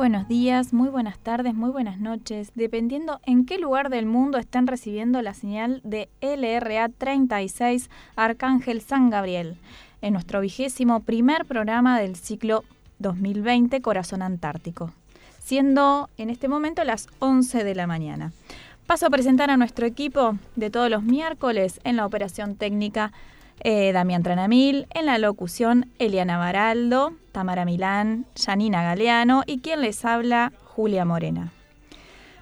Buenos días, muy buenas tardes, muy buenas noches, dependiendo en qué lugar del mundo estén recibiendo la señal de LRA 36 Arcángel San Gabriel, en nuestro vigésimo primer programa del ciclo 2020 Corazón Antártico, siendo en este momento las 11 de la mañana. Paso a presentar a nuestro equipo de todos los miércoles en la operación técnica eh, Damián Tranamil, en la locución Eliana Baraldo, Tamara Milán, Janina Galeano y quien les habla, Julia Morena.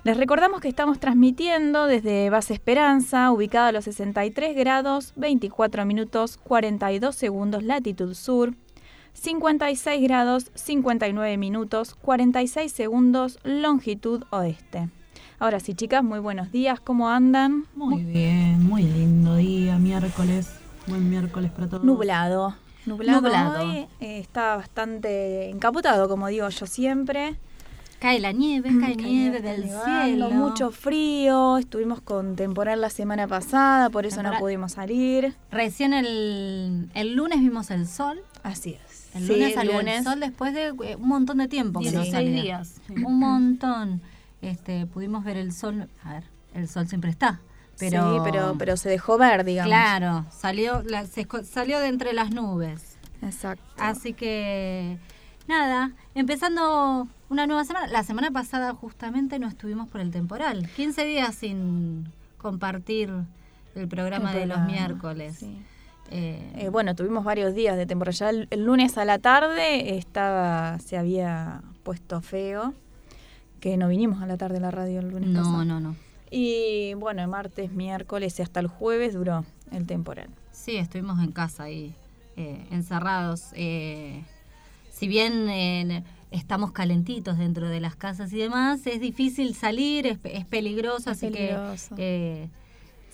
Les recordamos que estamos transmitiendo desde Base Esperanza, ubicada a los 63 grados, 24 minutos, 42 segundos latitud sur, 56 grados, 59 minutos, 46 segundos longitud oeste. Ahora sí, chicas, muy buenos días, ¿cómo andan? Muy bien, muy lindo día, miércoles. Buen miércoles para todos. Nublado. Nublado. Nublado. hoy, eh, está bastante encapotado, como digo yo siempre. Cae la nieve, cae nieve del nevando, cielo. Mucho frío. Estuvimos con temporal la semana pasada, por eso no pudimos salir. Recién el, el lunes vimos el sol. Así es. El Sí, lunes salió lunes. el sol después de eh, un montón de tiempo. que no 16 salía. días. Un montón. Este, pudimos ver el sol. A ver, el sol siempre está. Pero, Sí, pero, pero se dejó ver, digamos. Claro, salió, la- se salió de entre las nubes. Exacto. Así que nada, empezando una nueva semana. La semana pasada justamente no estuvimos por el temporal. 15 días sin compartir el programa de los miércoles. sí. Eh, Eh, bueno, tuvimos varios días de temporada. Ya el, el lunes a la tarde estaba, se había puesto feo, que no vinimos a la tarde a la radio el lunes no, pasado. no, no. Y bueno, martes, miércoles y hasta el jueves duró el temporal. Sí, estuvimos en casa ahí, eh, encerrados. Eh, si bien eh, estamos calentitos dentro de las casas y demás, es difícil salir, es, es peligroso, Es así peligroso. que eh,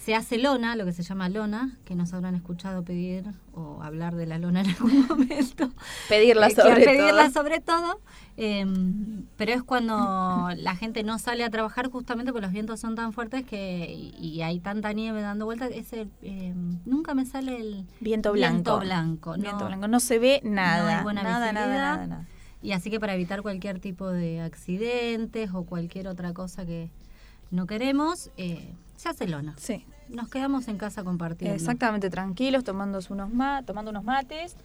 se hace lona, lo que se llama lona, que nos habrán escuchado pedir o hablar de la lona en algún momento. Pedirla Eh, sobre pedirla todo. sobre todo. eh, pero es cuando la gente no sale a trabajar justamente porque los vientos son tan fuertes que y, hay tanta nieve dando vueltas. Ese, eh, nunca me sale el Viento blanco. Viento blanco. Viento no. blanco. No se ve No nada. hay buena nada, nada, nada, nada. Y así que para evitar cualquier tipo de accidentes o cualquier otra cosa que no queremos, eh, se hace lona. Sí, Nos quedamos en casa compartiendo. exactamente tranquilos, tomando unos, ma tomando unos mates,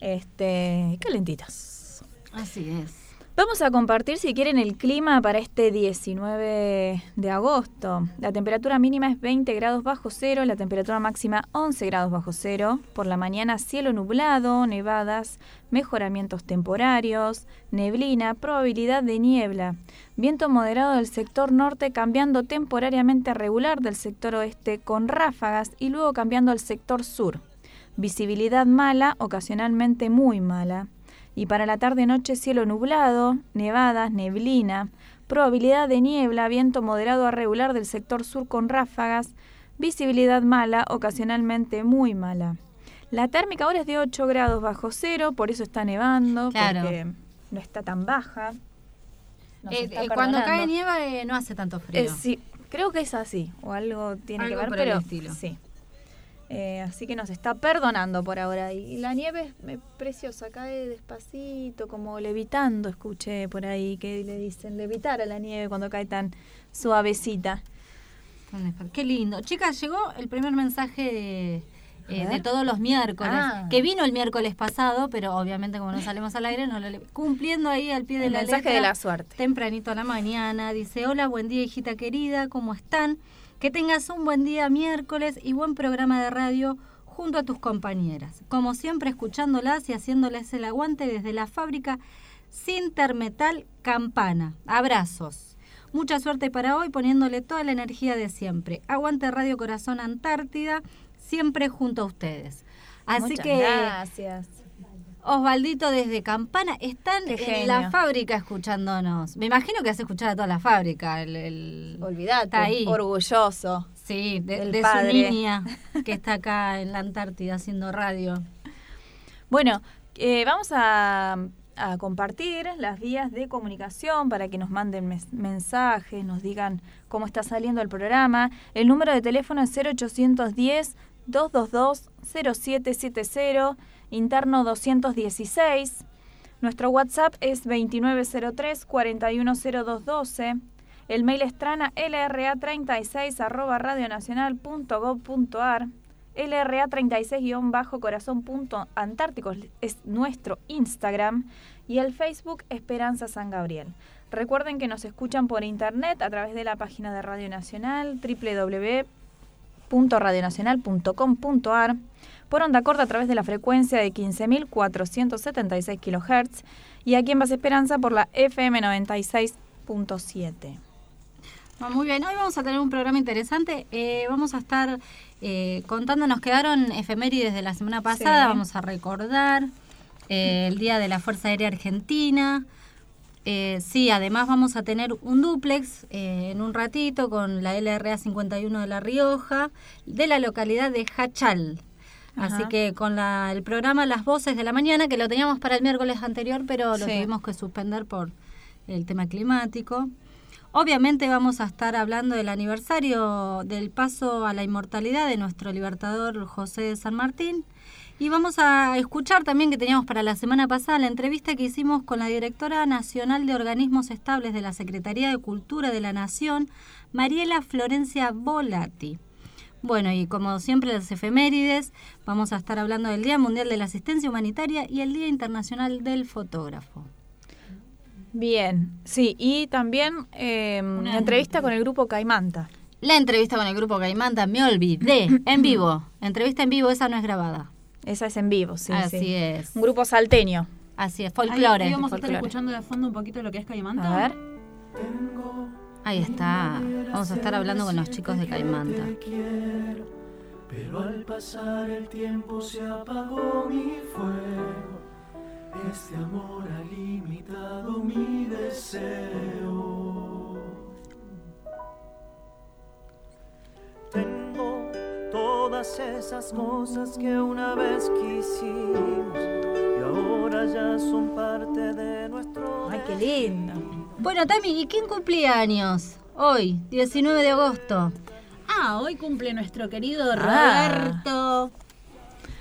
este, calentitas. Así es. Vamos a compartir, si quieren, el clima para este 19 de agosto. La temperatura mínima es 20 grados bajo cero, la temperatura máxima 11 grados bajo cero. Por la mañana cielo nublado, nevadas, mejoramientos temporarios, neblina, probabilidad de niebla. Viento moderado del sector norte cambiando temporariamente a regular del sector oeste con ráfagas y luego cambiando al sector sur. Visibilidad mala, ocasionalmente muy mala. Y para la tarde-noche cielo nublado, nevadas, neblina, probabilidad de niebla, viento moderado a regular del sector sur con ráfagas, visibilidad mala, ocasionalmente muy mala. La térmica ahora es de 8 grados bajo cero, por eso está nevando, Claro. porque no está tan baja. Eh, está eh, cuando cae nieve eh, no hace tanto frío. Sí, creo que es así, o algo tiene Algo que ver, por el pero estilo. sí. Eh, así que nos está perdonando por ahora. Y la nieve es eh, preciosa, cae despacito, como levitando, escuché por ahí que le dicen levitar a la nieve cuando cae tan suavecita. Qué lindo. Chicas, llegó el primer mensaje eh, ver. de todos los miércoles, Ah. que vino el miércoles pasado, pero obviamente como no salimos al aire, no lo le- cumpliendo ahí al pie de El la mensaje letra, de la suerte. Tempranito a la mañana, dice, hola, buen día hijita querida, ¿cómo están? Que tengas un buen día miércoles y buen programa de radio junto a tus compañeras. Como siempre, escuchándolas y haciéndoles el aguante desde la fábrica Sintermetal Campana. Abrazos. Mucha suerte para hoy poniéndole toda la energía de siempre. Aguante Radio Corazón Antártida, siempre junto a ustedes. Así Muchas que gracias. Osvaldito desde Campana están en la fábrica escuchándonos. Me imagino que has escuchado a toda la fábrica. El, el- Olvídate, Está ahí. orgulloso. Sí, de, de su niña que está acá en la Antártida haciendo radio. Bueno, eh, vamos a, a compartir las vías de comunicación para que nos manden mes- mensajes, nos digan cómo está saliendo el programa. El número de teléfono es 0810-222-0770, interno 216. Nuestro WhatsApp es 2903-410212. El mail es trana lra36 arroba radionacional.gov.ar. LRA36-corazón.antártico es nuestro Instagram y el Facebook Esperanza San Gabriel. Recuerden que nos escuchan por internet a través de la página de Radio Nacional www.radionacional.com.ar por onda corta a través de la frecuencia de 15.476 kHz y aquí en Base Esperanza por la FM 96.7. Ah, Muy bien, hoy vamos a tener un programa interesante. Eh, vamos a estar eh, contando, nos quedaron efemérides de la semana pasada, Sí. vamos a recordar eh, el Día de la Fuerza Aérea Argentina. Sí, además vamos a tener un duplex en un ratito con la LRA 51 de La Rioja, de la localidad de Hachal. Así que con la- el programa Las Voces de la Mañana, que lo teníamos para el miércoles anterior, pero lo Sí. tuvimos que suspender por el tema climático. Obviamente vamos a estar hablando del aniversario del paso a la inmortalidad de nuestro libertador José de San Martín. Y vamos a escuchar también que teníamos para la semana pasada la entrevista que hicimos con la directora nacional de organismos estables de la Secretaría de Cultura de la Nación, Mariela Florencia Volati. Bueno, y como siempre las efemérides, vamos a estar hablando del Día Mundial de la Asistencia Humanitaria y el Día Internacional del Fotógrafo. Bien, sí, y también eh, una entrevista con el grupo Caimanta. La entrevista con el grupo Caimanta, me olvidé, en vivo. Entrevista en vivo, esa no es grabada. Esa es en vivo, sí. Así sí. es. Un grupo salteño. Así es, folclore. ahí vamos a estar escuchando de fondo un poquito lo que es Caimanta. A ver. Ahí está. Vamos a estar hablando con los chicos de Caimanta. Pero al pasar el tiempo se apagó mi fuego. Este amor ha limitado mi deseo. Tengo todas esas cosas que una vez quisimos y ahora ya son parte de nuestro. Ay, qué lindo. Bueno, Tami, ¿y quién cumplía años? Hoy, 19 de agosto. Ah, hoy cumple nuestro querido Ah. Roberto.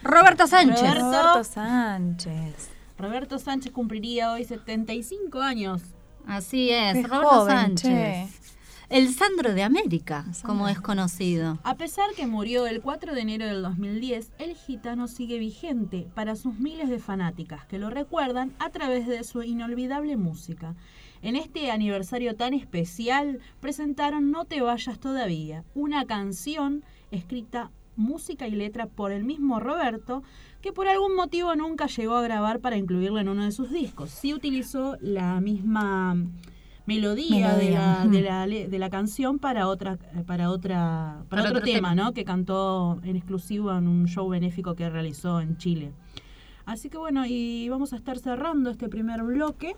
Roberto Sánchez. Roberto. Roberto Sánchez. Roberto Sánchez cumpliría hoy 75 años. Así es, Qué Roberto joven, Sánchez. che. El Sandro de América, como es conocido. A pesar que murió el 4 de enero del 2010, el gitano sigue vigente para sus miles de fanáticas que lo recuerdan a través de su inolvidable música. En este aniversario tan especial presentaron No te vayas todavía, una canción escrita música y letra por el mismo Roberto, que por algún motivo nunca llegó a grabar para incluirlo en uno de sus discos. Sí utilizó la misma melodía, de, la, de, la, de la canción para otra para otra para, Para otro, otro tema, tema. ¿no? Que cantó en exclusivo en un show benéfico que realizó en Chile. Así que bueno, y vamos a estar cerrando este primer bloque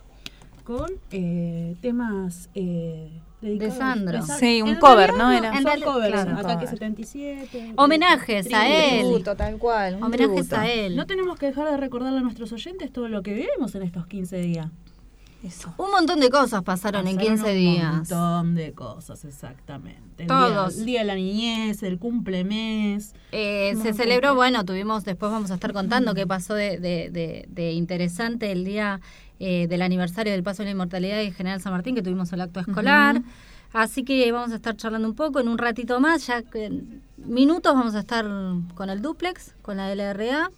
con eh, temas eh, dedicados- Sandro. Sa- Sí, un en cover, realidad ¿no? Era. Son En realidad, covers, claro. Ataque Cover. 77. Homenajes a él. Tributo, tal cual. un Homenajes tributo. a él. No tenemos que dejar de recordarle a nuestros oyentes todo lo que vivimos en estos 15 días. Eso. Un montón de cosas pasaron, en 15 un días. montón de cosas, exactamente. El Todos. Día, el día de la niñez, el cumplemes. Eh, Un se celebró, bueno, tuvimos, después vamos a estar contando qué pasó de, de- de- de interesante el día eh, del aniversario del Paso de la Inmortalidad de General San Martín, que tuvimos el acto escolar. Así que vamos a estar charlando un poco en un ratito más, ya que en minutos vamos a estar con el duplex, con la LRA.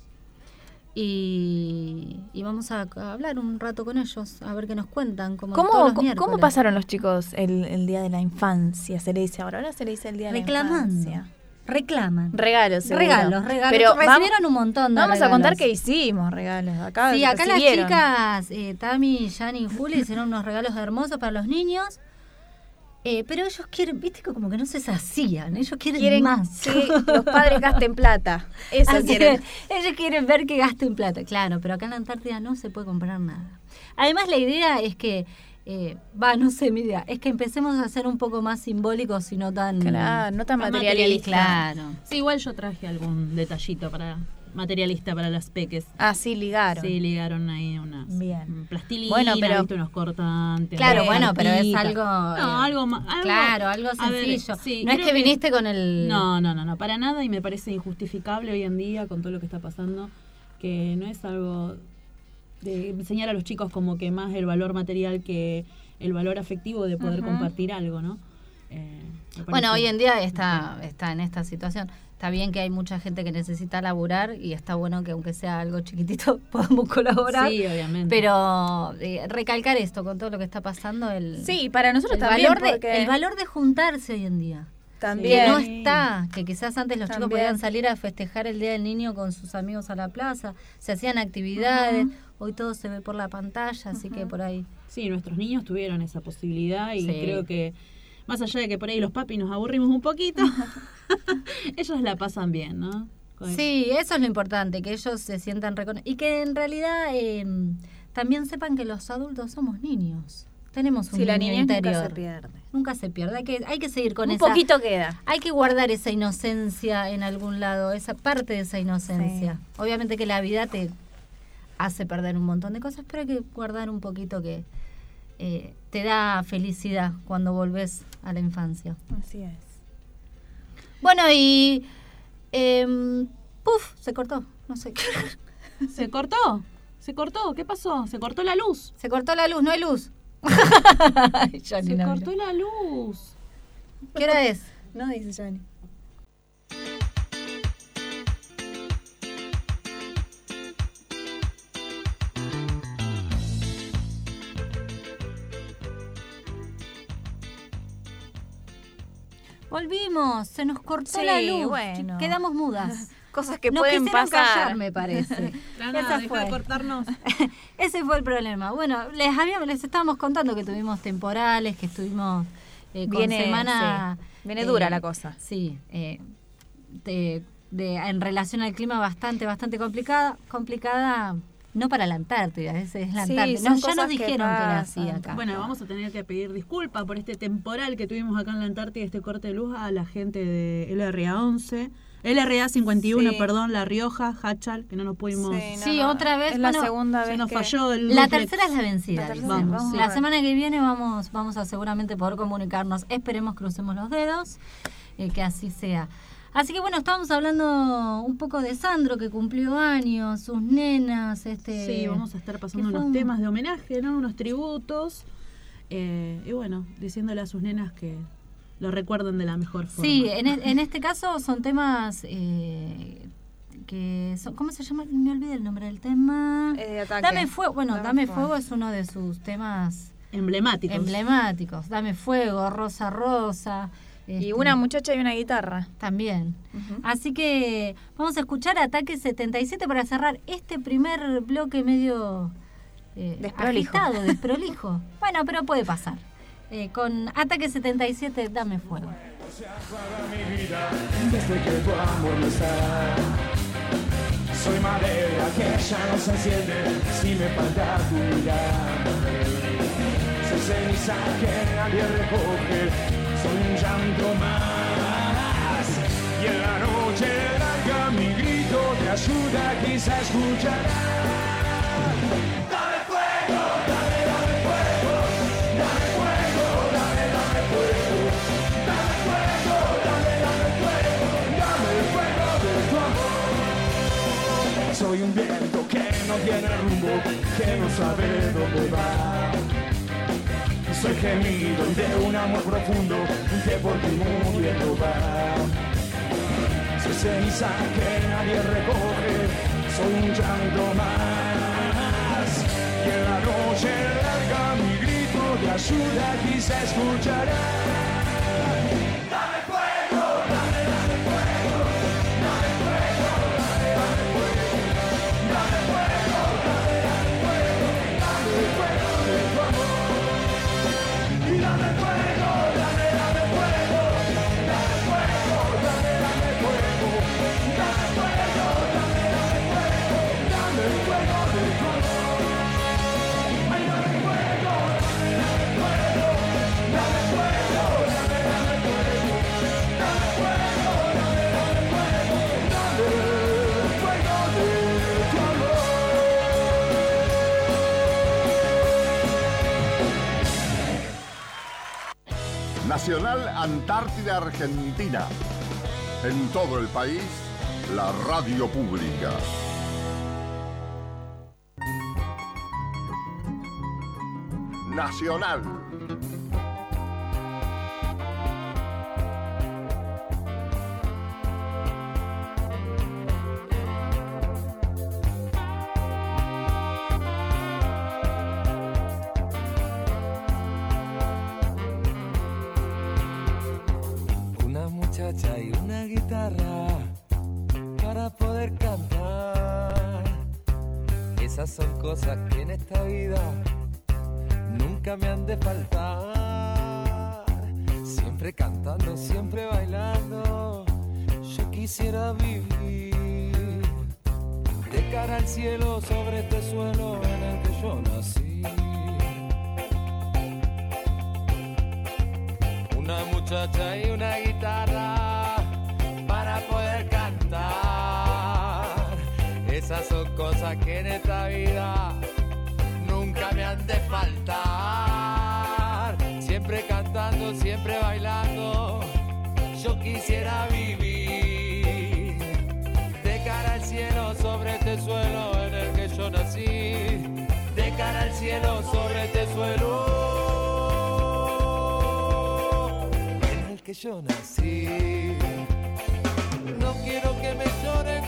Y, y vamos a, a hablar un rato con ellos, a ver qué nos cuentan. Como todos ¿Cómo, los cómo, pasaron los chicos el, el día de la infancia? Se le dice ahora, ahora se le dice el día de Reclamando. la infancia. Reclaman. Regalos, seguro. Regalos, regalos. Pero recibieron vamos, un montón de vamos a contar que hicimos regalos. Acá Sí, acá las chicas, eh, Tami, Yani y Juli, hicieron unos regalos hermosos para los niños. Eh, pero ellos quieren, viste, que como que no se sacían, ellos quieren, Quieren más. que los padres gasten plata. Eso Así quieren. ellos quieren ver que gasten plata, claro, pero acá en la Antártida no se puede comprar nada. Además, la idea es que, eh, va, no sé, mi idea, es que empecemos a ser un poco más simbólicos y no tan... Claro, no tan Tan materialista. Claro. Sí, igual yo traje algún detallito para materialista para las peques. Ah, sí, ligaron. Sí, ligaron ahí unas Bien. plastilina, Bueno, pero- ¿viste? unos cortantes. Claro, bueno, pero es algo... No, eh, algo más. Claro, algo ver, sencillo. sí, no es creo que viniste con el... No, no, no, no, para nada y me parece injustificable hoy en día con todo lo que está pasando, que no es algo de enseñar a los chicos como que más el valor material que el valor afectivo de poder compartir algo, ¿no? Eh, Bueno, hoy en día está, está en esta situación. Está bien que hay mucha gente que necesita laburar y está bueno que aunque sea algo chiquitito podamos colaborar. Sí, obviamente. Pero eh, recalcar esto con todo lo que está pasando, el, Sí, para nosotros el, también. valor de, porque el valor de juntarse hoy en día. también. Que no está, que quizás antes los chicos podían salir a festejar el Día del Niño con sus amigos a la plaza, se hacían actividades, hoy todo se ve por la pantalla, así que por ahí. Sí, nuestros niños tuvieron esa posibilidad y Sí. creo que más allá de que por ahí los papis nos aburrimos un poquito, ellos la pasan bien, ¿no? Con- Sí, eso es lo importante, que ellos se sientan reconocidos. Y que en realidad eh, también sepan que los adultos somos niños. Tenemos un Sí, la niño niñez nunca se pierde. Nunca se pierde. Hay que, hay que seguir con Un esa. poquito queda. Hay que guardar esa inocencia en algún lado, esa parte de esa inocencia. Obviamente que la vida te hace perder un montón de cosas, pero hay que guardar un poquito que eh, te da felicidad cuando volvés a la infancia. Así es. Bueno, y. em, ¡Puf! Se cortó. No sé. ¿Se cortó? ¿Se cortó? ¿Qué pasó? ¿Se cortó la luz? Se cortó la luz, no hay luz. Ay, Se no, cortó la luz. ¿Qué hora es? No, dice Johnny. Volvimos, se nos cortó Sí, la luz. bueno. Quedamos mudas. Cosas que Nos pueden pasar. callar, me parece. Esa deja fue. de cortarnos. Ese fue el problema. Bueno, les habíamos, les estábamos contando que tuvimos temporales, que estuvimos eh, con Viene, semana. sí, viene dura la cosa. Sí, eh, de, de- en relación al clima bastante, bastante complicada, complicada. No para la Antártida, ese es la Sí, Antártida. ya nos cosas que dijeron que era así acá. Bueno, vamos a tener que pedir disculpas por este temporal que tuvimos acá en la Antártida, este corte de luz a la gente de LRA 11, LRA 51, Sí. perdón, La Rioja, Hachal, que no nos pudimos... Sí, no, Sí, no, otra vez, Es la segunda se vez nos que- falló el La duplex. tercera es la vencida. La vamos, sí. La semana que viene vamos, vamos a seguramente poder comunicarnos. Esperemos, crucemos los dedos, eh, que así sea. Así que bueno, estábamos hablando un poco de Sandro, que cumplió años, sus nenas. Este, Sí, vamos a estar pasando unos un- temas de homenaje, ¿no? Unos tributos. eh, y bueno, diciéndole a sus nenas que lo recuerden de la mejor forma. Sí, en, e- en este caso son temas eh, que son, ¿cómo se llama? Me olvidé el nombre del tema. Eh, ataque. Dame fuego, bueno, Dame Dame, Fuego. fuego es uno de sus temas Emblemáticos. emblemáticos. Dame fuego, Rosa Rosa. Y este, una muchacha y una guitarra. También. Así que vamos a escuchar Ataque 77 para cerrar este primer bloque medio eh, Desprolijo. agitado, desprolijo. bueno, pero puede pasar. Eh, con Ataque 77, dame fuego. desde que tu amor no está. Soy madera que ya no se enciende si me falta tu mirada. Soy ceniza que nadie recoge, soy un llanto más, y en la noche larga mi grito te ayuda, quizás escucharás. Dame fuego, dale, dale fuego, dale fuego, dale, dale fuego. Dame fuego, dale, dale fuego, dale fuego de tu amor. Soy un viento que no tiene rumbo, que no sabe dónde va. Soy gemido de un amor profundo que por tu mundo va. Soy ceniza que nadie recoge, soy un llanto más. Y en la noche larga mi grito de ayuda aquí se escuchará. Nacional Antártida Argentina. En todo el país, la radio pública. Nacional bailando, yo quisiera vivir de cara al cielo sobre este suelo en el que yo nací, de cara al cielo sobre este suelo en el que yo nací. No quiero que me lloren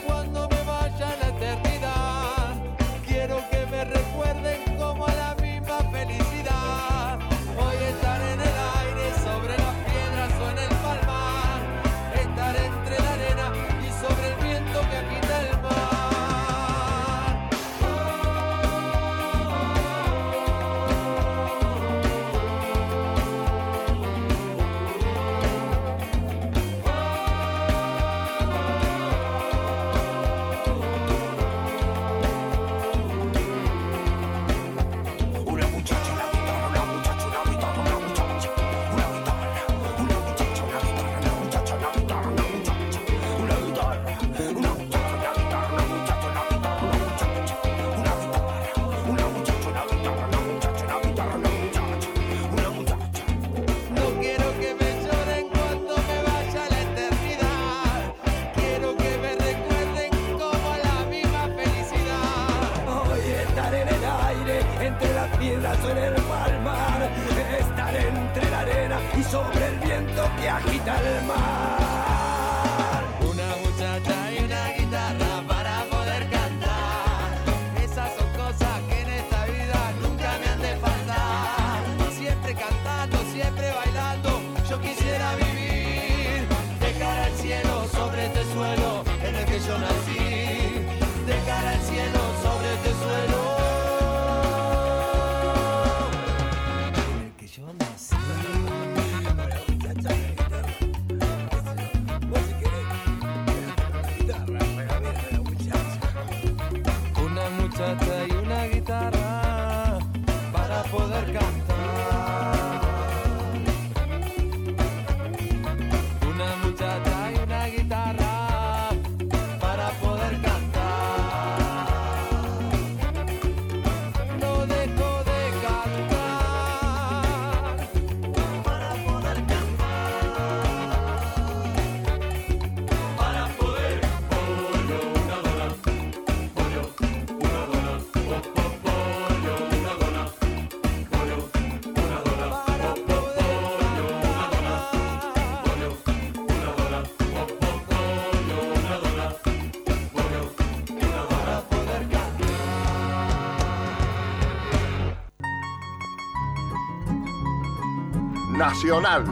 Nacional,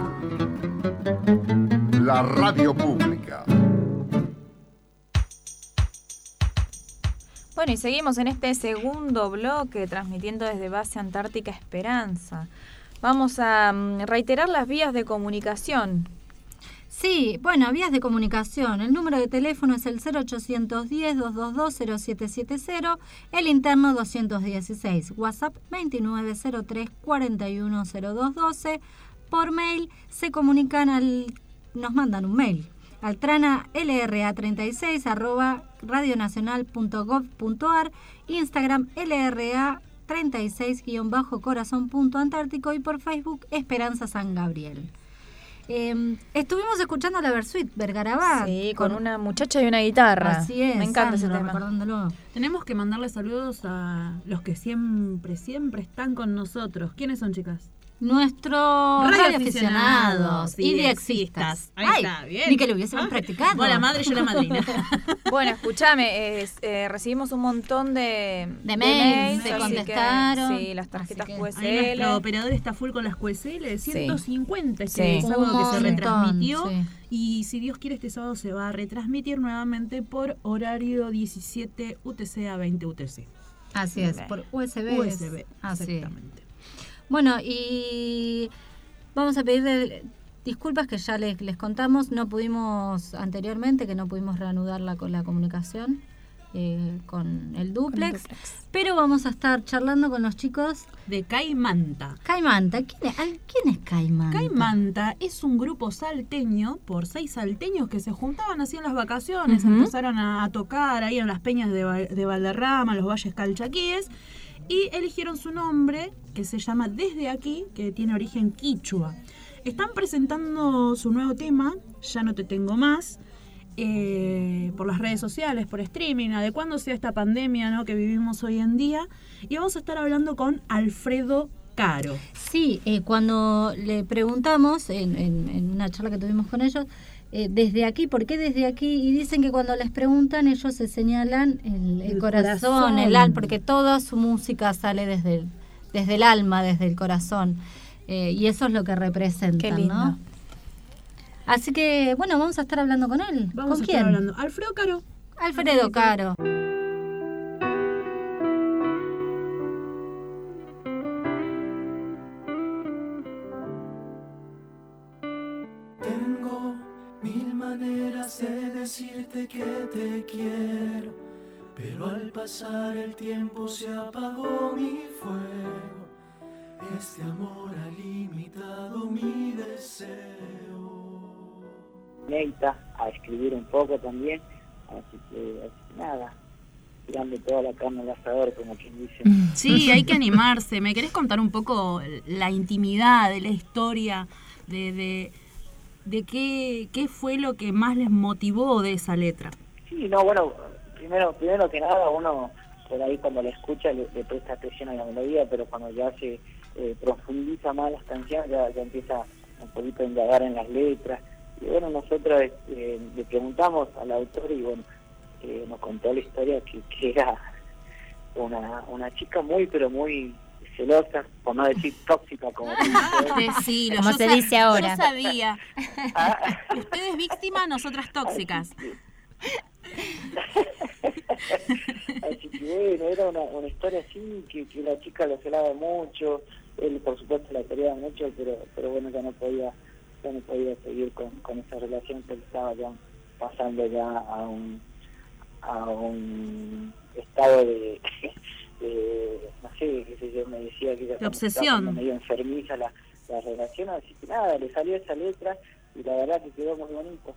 la radio pública. Bueno, y seguimos en este segundo bloque transmitiendo desde Base Antártica Esperanza. Vamos a mm, reiterar las vías de comunicación. Sí, bueno, vías de comunicación. El número de teléfono es el 0810-222-0770, el interno 216, WhatsApp 2903-410212. Por mail se comunican al, nos mandan un mail al trana lra36 arroba radionacional.gov.ar, Instagram LRA 36-corazón.antártico y por Facebook Esperanza San Gabriel. Eh, estuvimos escuchando la Versuit Vergarabá. Sí, con, una muchacha y una guitarra. Así es. Me encanta Sandro, ese tema. Tenemos que mandarle saludos a los que siempre, siempre están con nosotros. ¿Quiénes son, chicas? Nuestros radioaficionados y diexistas. Ahí Ay, está, bien. Ni que lo hubiésemos Ah, practicado. vos la madre, yo la madrina. Bueno, escúchame, es- eh, recibimos un montón de, De mails, se así que, contestaron. sí, las tarjetas Ahí QSL. nuestro operador está full con las QSL, 150 este Sí. sábado que se retransmitió. sí. Y si Dios quiere, este sábado se va a retransmitir nuevamente por horario 17 UTC a 20 UTC. Así es, por USB. USB, Así. exactamente. Bueno, y vamos a pedirle disculpas que ya les, les contamos, no pudimos anteriormente, que no pudimos reanudar la, la comunicación eh, con el duplex, pero vamos a estar charlando con los chicos de Caimanta. Caimanta, ¿quién es, ¿quién es Caimanta? Caimanta es un grupo salteño por seis salteños que se juntaban así en las vacaciones, empezaron a, a tocar ahí en las peñas de, de Valderrama, los valles calchaquíes, y eligieron su nombre, que se llama Desde Aquí, que tiene origen quichua. Están presentando su nuevo tema, Ya no te tengo más, eh, por las redes sociales, por streaming, adecuándose a esta pandemia ¿no? que vivimos hoy en día. Y vamos a estar hablando con Alfredo Caro. Sí, eh, cuando le preguntamos en, en- en una charla que tuvimos con ellos, eh, desde aquí, ¿por qué desde aquí? Y dicen que cuando les preguntan ellos se señalan el, el El corazón, corazón. el alma, porque toda su música sale desde el, desde el alma, desde el corazón. Eh, y eso es lo que lindo. ¿no? Así que, bueno, vamos a estar hablando con él. Vamos ¿Con a quién? estar hablando. Alfredo Caro. Alfredo Caro. De decirte que te quiero, pero al pasar el tiempo se apagó mi fuego. Este amor ha limitado mi deseo. inédita a escribir un poco también, así que, así que nada, tirando toda la carne al asador, como quien dice. Sí, hay que animarse. ¿Me querés contar un poco la intimidad de la historia, de, de, de qué, qué fue lo que más les motivó de esa letra? Sí, no, bueno, primero, primero que nada, uno por ahí cuando la escucha le, presta atención a la melodía, pero cuando ya se eh, profundiza más las canciones, ya, ya empieza un poquito a indagar en las letras. Y bueno, nosotros eh, le preguntamos al autor y bueno, eh, nos contó la historia que, que era una, una chica muy, pero muy celosa, por no decir tóxica, como. Decilo, Como se dice ahora. Yo sabía. Ustedes víctimas, nosotras tóxicas. Así que bueno, era una, una historia así, que, que la chica lo celaba mucho, él por supuesto la quería mucho, pero pero bueno, ya no podía ya no podía seguir con, con esa relación que él estaba ya pasando ya a un a un estado de, de no sé, qué sé yo, me decía que como obsesión. medio enfermiza la, la relación, así que nada, le salió esa letra y la verdad que quedó muy bonito.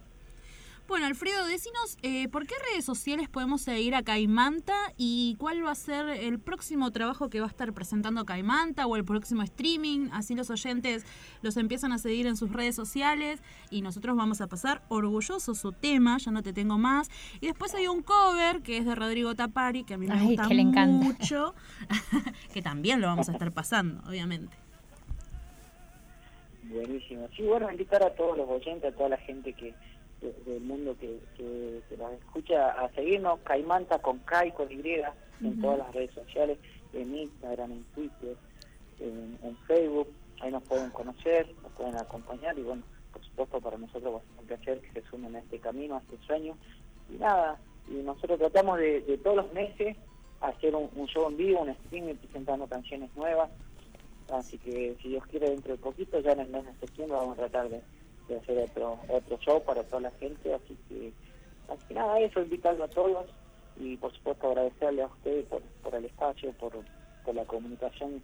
Bueno, Alfredo, decinos, eh, ¿por qué redes sociales podemos seguir a Caimanta y cuál va a ser el próximo trabajo que va a estar presentando Caimanta o el próximo streaming? Así los oyentes los empiezan a seguir en sus redes sociales y nosotros vamos a pasar orgullosos su tema, ya no te tengo más. Y después hay un cover que es de Rodrigo Tapari, que a mí me Ay, gusta que le encanta. mucho, que también lo vamos a estar pasando, obviamente. Buenísimo. Sí, bueno, invitar a todos los oyentes, a toda la gente que de- del mundo que, que, que nos escucha a seguirnos, Caimanta con Kai, con Y, en todas las redes sociales, en Instagram, en Twitter, en, en Facebook. ahí nos pueden conocer, nos pueden acompañar y bueno, por supuesto para nosotros va a ser un placer que se sumen a este camino, a este sueño. Y nada, y nosotros tratamos de, de todos los meses hacer un, un show en vivo, un streaming presentando canciones nuevas. Así que si Dios quiere dentro de poquito, ya en el mes de septiembre vamos a tratar de, de hacer otro otro show para toda la gente. Así que, así nada, eso, invitarlo a todos y por supuesto agradecerle a ustedes por, por el espacio, por, por la comunicación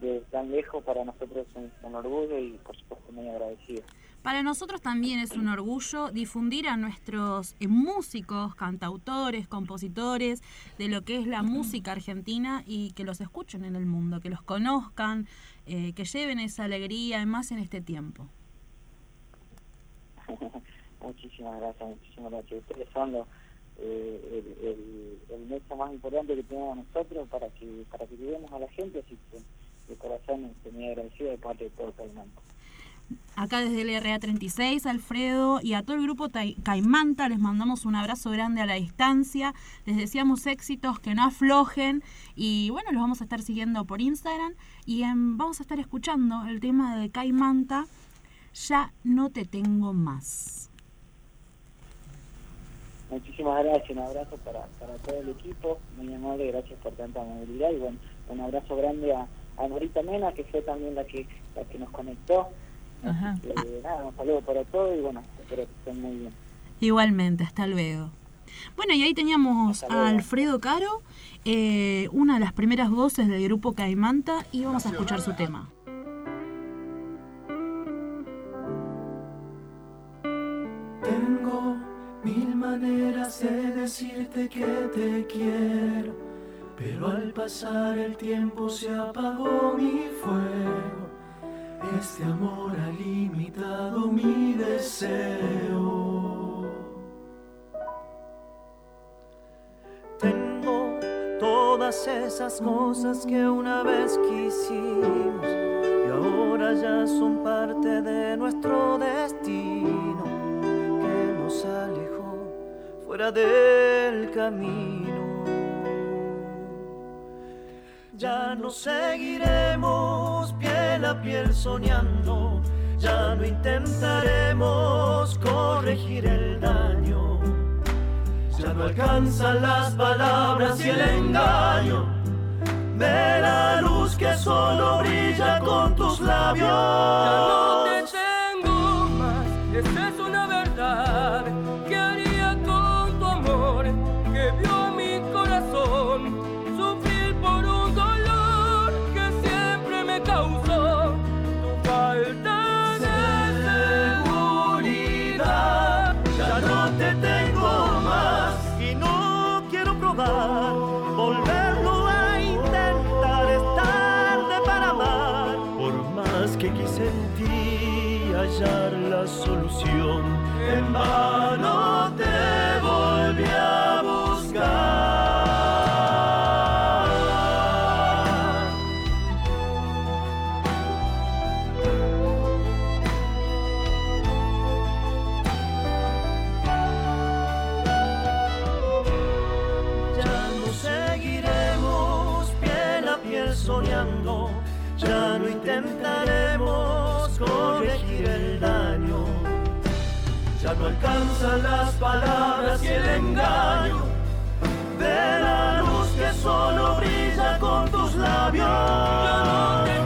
de tan lejos. Para nosotros es un, un orgullo y por supuesto muy agradecido. Para nosotros también es un orgullo difundir a nuestros eh, músicos, cantautores, compositores de lo que es la música argentina y que los escuchen en el mundo, que los conozcan, eh, que lleven esa alegría, más en este tiempo. muchísimas gracias, muchísimas gracias. Ustedes son los, eh, el, el, el nexo más importante que tenemos nosotros para que para que lleguemos a la gente, así que de corazón estoy agradecido de parte de todo Caimanta. Acá desde el RA36, Alfredo y a todo el grupo Caimanta les mandamos un abrazo grande a la distancia. Les deseamos éxitos, que no aflojen. Y bueno, los vamos a estar siguiendo por Instagram. Y vamos a estar escuchando el tema de Caimanta, Ya no te tengo más. Muchísimas gracias, un abrazo para, para todo el equipo, muy amable, gracias por tanta movilidad y bueno, un abrazo grande a, a Norita Mena, que fue también la que la que nos conectó. Ajá. Eh, nada, un saludo para todos y bueno, espero que estén muy bien. Igualmente, hasta luego. Bueno, y ahí teníamos a. Alfredo Caro, eh, una de las primeras voces del grupo Caimanta, y vamos a escuchar su tema. Maneras de decirte que te quiero, pero al pasar el tiempo se apagó mi fuego. Este amor ha limitado mi deseo. Tengo todas esas cosas que una vez quisimos y ahora ya son parte de nuestro destino del camino. Ya no seguiremos piel a piel soñando, ya no intentaremos corregir el daño. Ya no alcanzan las palabras y el engaño de la luz que solo brilla con tus labios. Ya no te soñando, ya no intentaremos corregir el daño. Ya no alcanzan las palabras y el engaño de la luz que solo brilla con tus labios.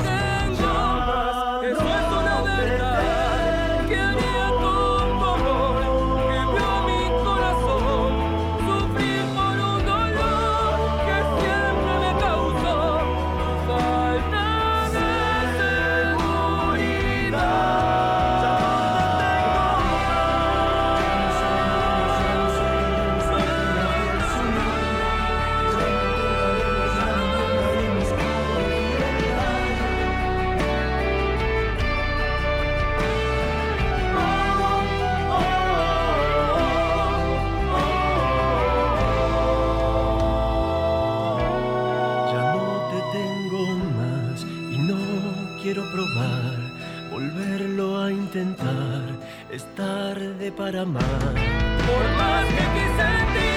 para más. Por más que quise en ti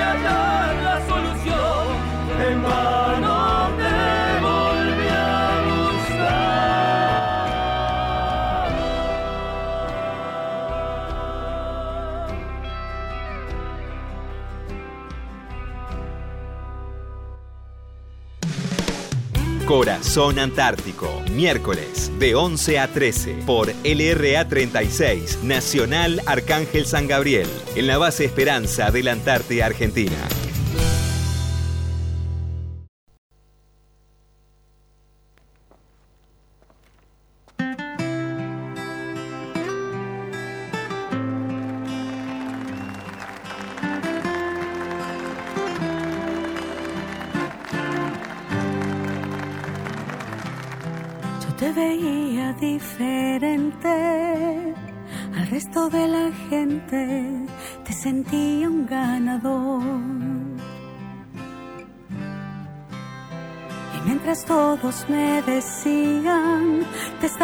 hallar la solución, en vano te volví a buscar. Corazón Antártico miércoles de 11 a 13 por LRA 36, Nacional Arcángel San Gabriel, en la base Esperanza de la Antártida Argentina.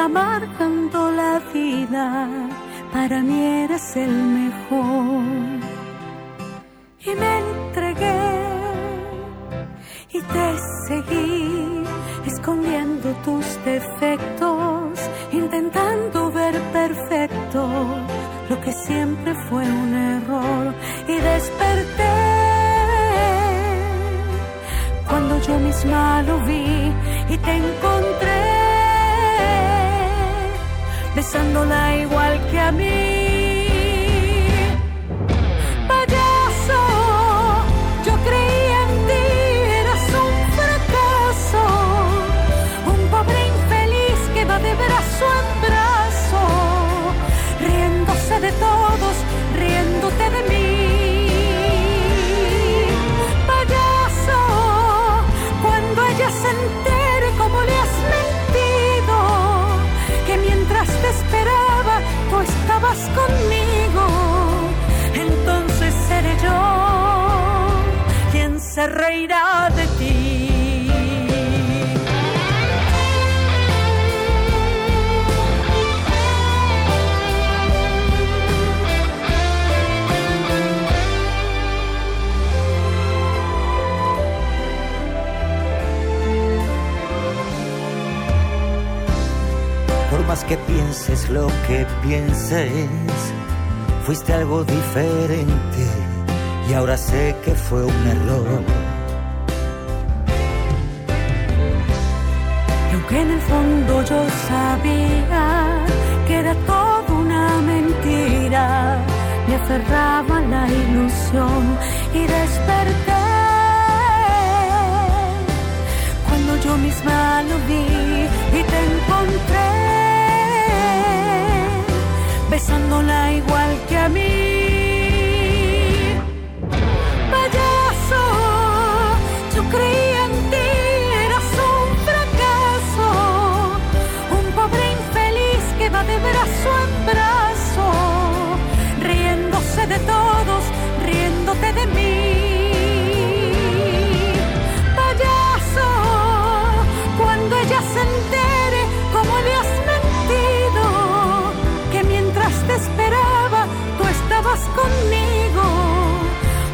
Marcando la vida, para mí eres el mejor. Se reirá de ti. Por más que pienses lo que pienses, fuiste algo diferente y ahora sé que fue un error. Y aunque en el fondo yo sabía que era todo una mentira, me aferraba a la ilusión y desperté cuando yo misma lo vi y te encontré besándola igual que a mí. En ti, eras un fracaso, un pobre infeliz que va de brazo en brazo, riéndose de todos, riéndote de mí. Payaso, cuando ella se entere cómo le has mentido, que mientras te esperaba tú estabas conmigo,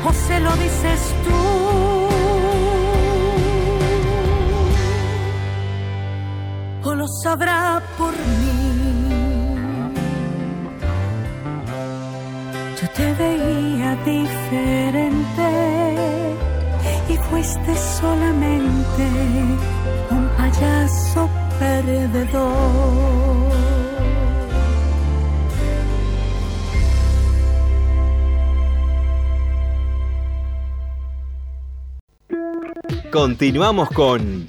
o se lo dices tú, sabrá por mí. Yo te veía diferente y fuiste solamente un payaso perdedor. Continuamos con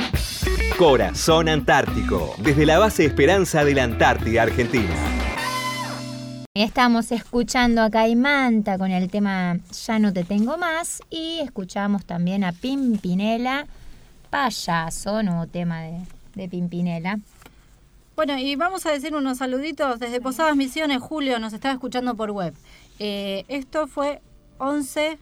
Corazón Antártico, desde la base Esperanza de la Antártida Argentina. Estamos escuchando a Caimanta con el tema Ya no te tengo más y escuchamos también a Pimpinela, Payaso, nuevo tema de, de Pimpinela. Bueno, y vamos a decir unos saluditos desde Posadas Misiones. Julio nos estaba escuchando por web. Eh, esto fue 11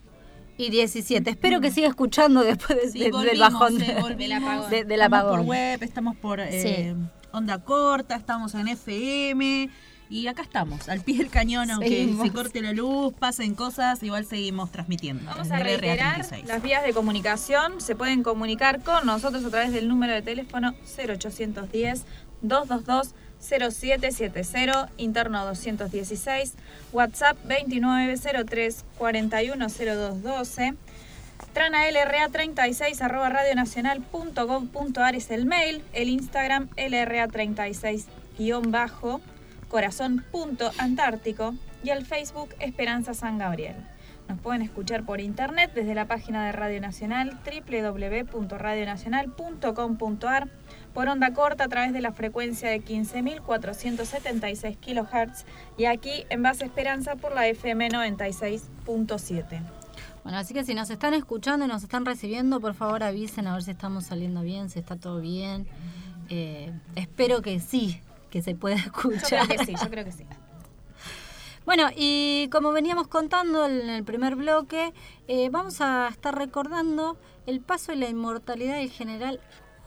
y 17. Espero que siga escuchando después de- Sí, de- del volvimos, bajón sí, de- volvimos. de- del Estamos apagón. por web, estamos por eh, onda corta, estamos en FM y acá estamos, al pie del cañón, aunque Seguimos. se corte la luz, pasen cosas, igual seguimos transmitiendo. Vamos a reiterar RA36. las vías de comunicación. Se pueden comunicar con nosotros a través del número de teléfono 0810 222 0770, interno 216, WhatsApp 2903 410212. tranalra36 arroba radionacional.gov.ar es el mail, el Instagram lra36 guion bajo corazón.antártico y el Facebook Esperanza San Gabriel. Nos pueden escuchar por internet desde la página de Radio Nacional www.radionacional.com.ar por onda corta a través de la frecuencia de 15.476 kHz y aquí en Base Esperanza por la FM 96.7. Bueno, así que si nos están escuchando y nos están recibiendo, por favor avisen a ver si estamos saliendo bien, si está todo bien. Eh, espero que sí, que se pueda escuchar. Yo creo que sí, yo creo que sí. Bueno, y como veníamos contando en el primer bloque, eh, vamos a estar recordando el paso y la inmortalidad del general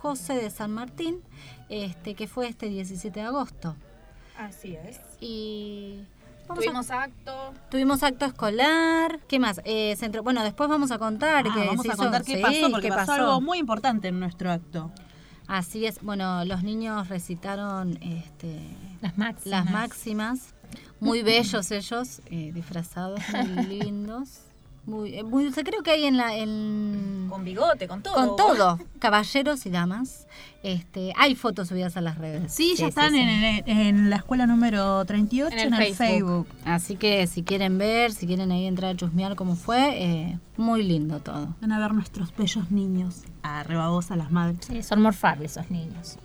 José de San Martín, este, que fue este 17 de agosto. Así es. Y Tuvimos acto. Tuvimos acto escolar. ¿Qué más? Eh, se entró- bueno, después vamos a contar Ah, que vamos a hizo- contar qué sí, pasó, porque qué pasó, algo muy importante en nuestro acto. Así es. Bueno, los niños recitaron este, las máximas. Las máximas. Muy bellos ellos, eh, disfrazados, muy lindos. Muy, eh, muy dulce. Creo que hay en la. En, Con bigote, con todo. Con todo. Caballeros y damas. Este, hay fotos subidas a las redes. Sí, ya están sí. En, el- en la escuela número 38 en el, Facebook. Así que si quieren ver, si quieren ahí entrar a chusmear cómo fue, eh, muy lindo todo. Van a ver nuestros bellos niños. A rebabosa las madres. Sí, son morfables esos niños.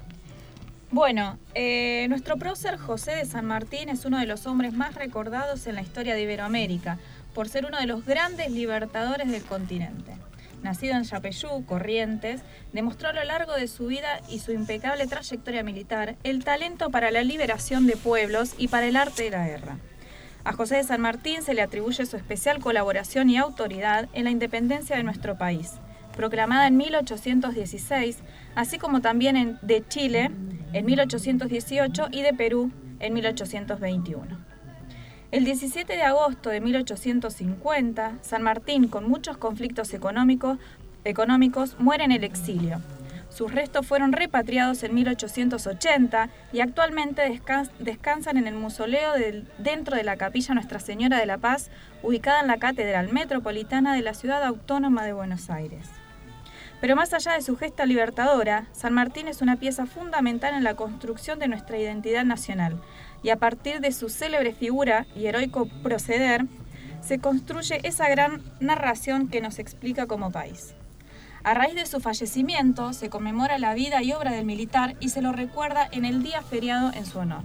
Bueno, eh, nuestro prócer José de San Martín es uno de los hombres más recordados en la historia de Iberoamérica, por ser uno de los grandes libertadores del continente. Nacido en Yapeyú, Corrientes, demostró a lo largo de su vida y su impecable trayectoria militar el talento para la liberación de pueblos y para el arte de la guerra. A José de San Martín se le atribuye su especial colaboración y autoridad en la independencia de nuestro país, proclamada en 1816, así como también de Chile en 1818 y de Perú en 1821. El 17 de agosto de 1850, San Martín, con muchos conflictos económicos, muere en el exilio. Sus restos fueron repatriados en 1880 y actualmente descans- descansan en el mausoleo dentro de la capilla Nuestra Señora de la Paz, ubicada en la Catedral Metropolitana de la Ciudad Autónoma de Buenos Aires. Pero más allá de su gesta libertadora, San Martín es una pieza fundamental en la construcción de nuestra identidad nacional, y a partir de su célebre figura y heroico proceder, se construye esa gran narración que nos explica como país. A raíz de su fallecimiento, se conmemora la vida y obra del militar y se lo recuerda en el día feriado en su honor.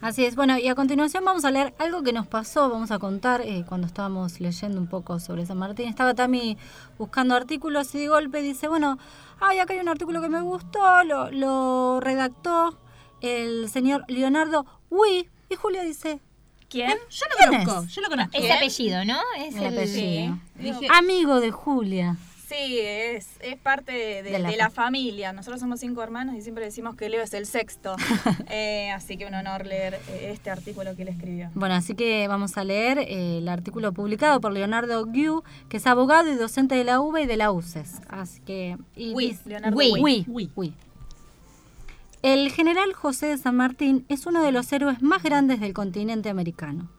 Así es, bueno, y a continuación vamos a leer algo que nos pasó, vamos a contar eh, cuando estábamos leyendo un poco sobre San Martín. Estaba Tami buscando artículos y de golpe dice, bueno, ay, acá hay un artículo que me gustó, lo, lo redactó el señor Leonardo Uy, y Julia dice, ¿quién? Yo lo ¿Quién conozco, es? yo lo conozco. Ese apellido, ¿no? Es El apellido. Sí. Amigo de Julia. Sí, es, es parte de, de- De la de la fa- familia. Nosotros somos cinco hermanos y siempre decimos que Leo es el sexto. Eh, así que un honor leer eh, este artículo que él escribió. Bueno, así que vamos a leer eh, el artículo publicado por Leonardo Guiu, que es abogado y docente de la UBA y de la UCES. Así que... y dice- Leonardo Uy. El general José de San Martín es uno de los héroes más grandes del continente americano.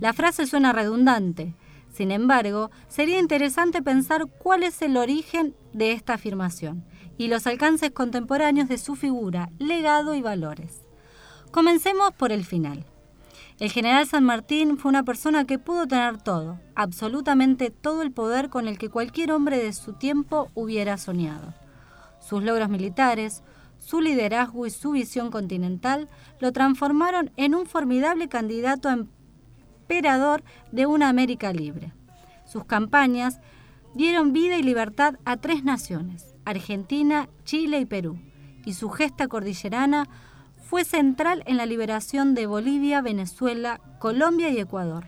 La frase suena redundante. Sin embargo, sería interesante pensar cuál es el origen de esta afirmación y los alcances contemporáneos de su figura, legado y valores. Comencemos por el final. El general San Martín fue una persona que pudo tener todo, absolutamente todo el poder con el que cualquier hombre de su tiempo hubiera soñado. Sus logros militares, su liderazgo y su visión continental lo transformaron en un formidable candidato a emperador de una América libre. Sus campañas dieron vida y libertad a tres naciones, Argentina, Chile y Perú, y su gesta cordillerana fue central en la liberación de Bolivia, Venezuela, Colombia y Ecuador,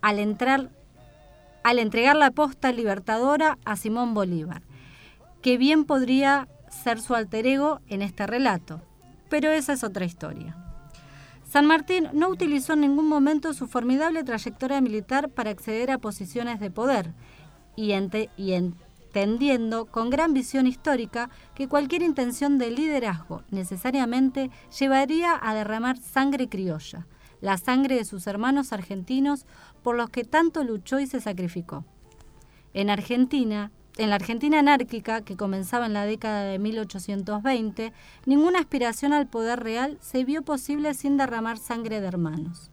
al, entrar, al entregar la posta libertadora a Simón Bolívar, que bien podría su alter ego en este relato, pero esa es otra historia. San Martín no utilizó en ningún momento su formidable trayectoria militar para acceder a posiciones de poder y, y entendiendo con gran visión histórica que cualquier intención de liderazgo necesariamente llevaría a derramar sangre criolla, la sangre de sus hermanos argentinos por los que tanto luchó y se sacrificó. En Argentina, en la Argentina anárquica, que comenzaba en la década de 1820, ninguna aspiración al poder real se vio posible sin derramar sangre de hermanos.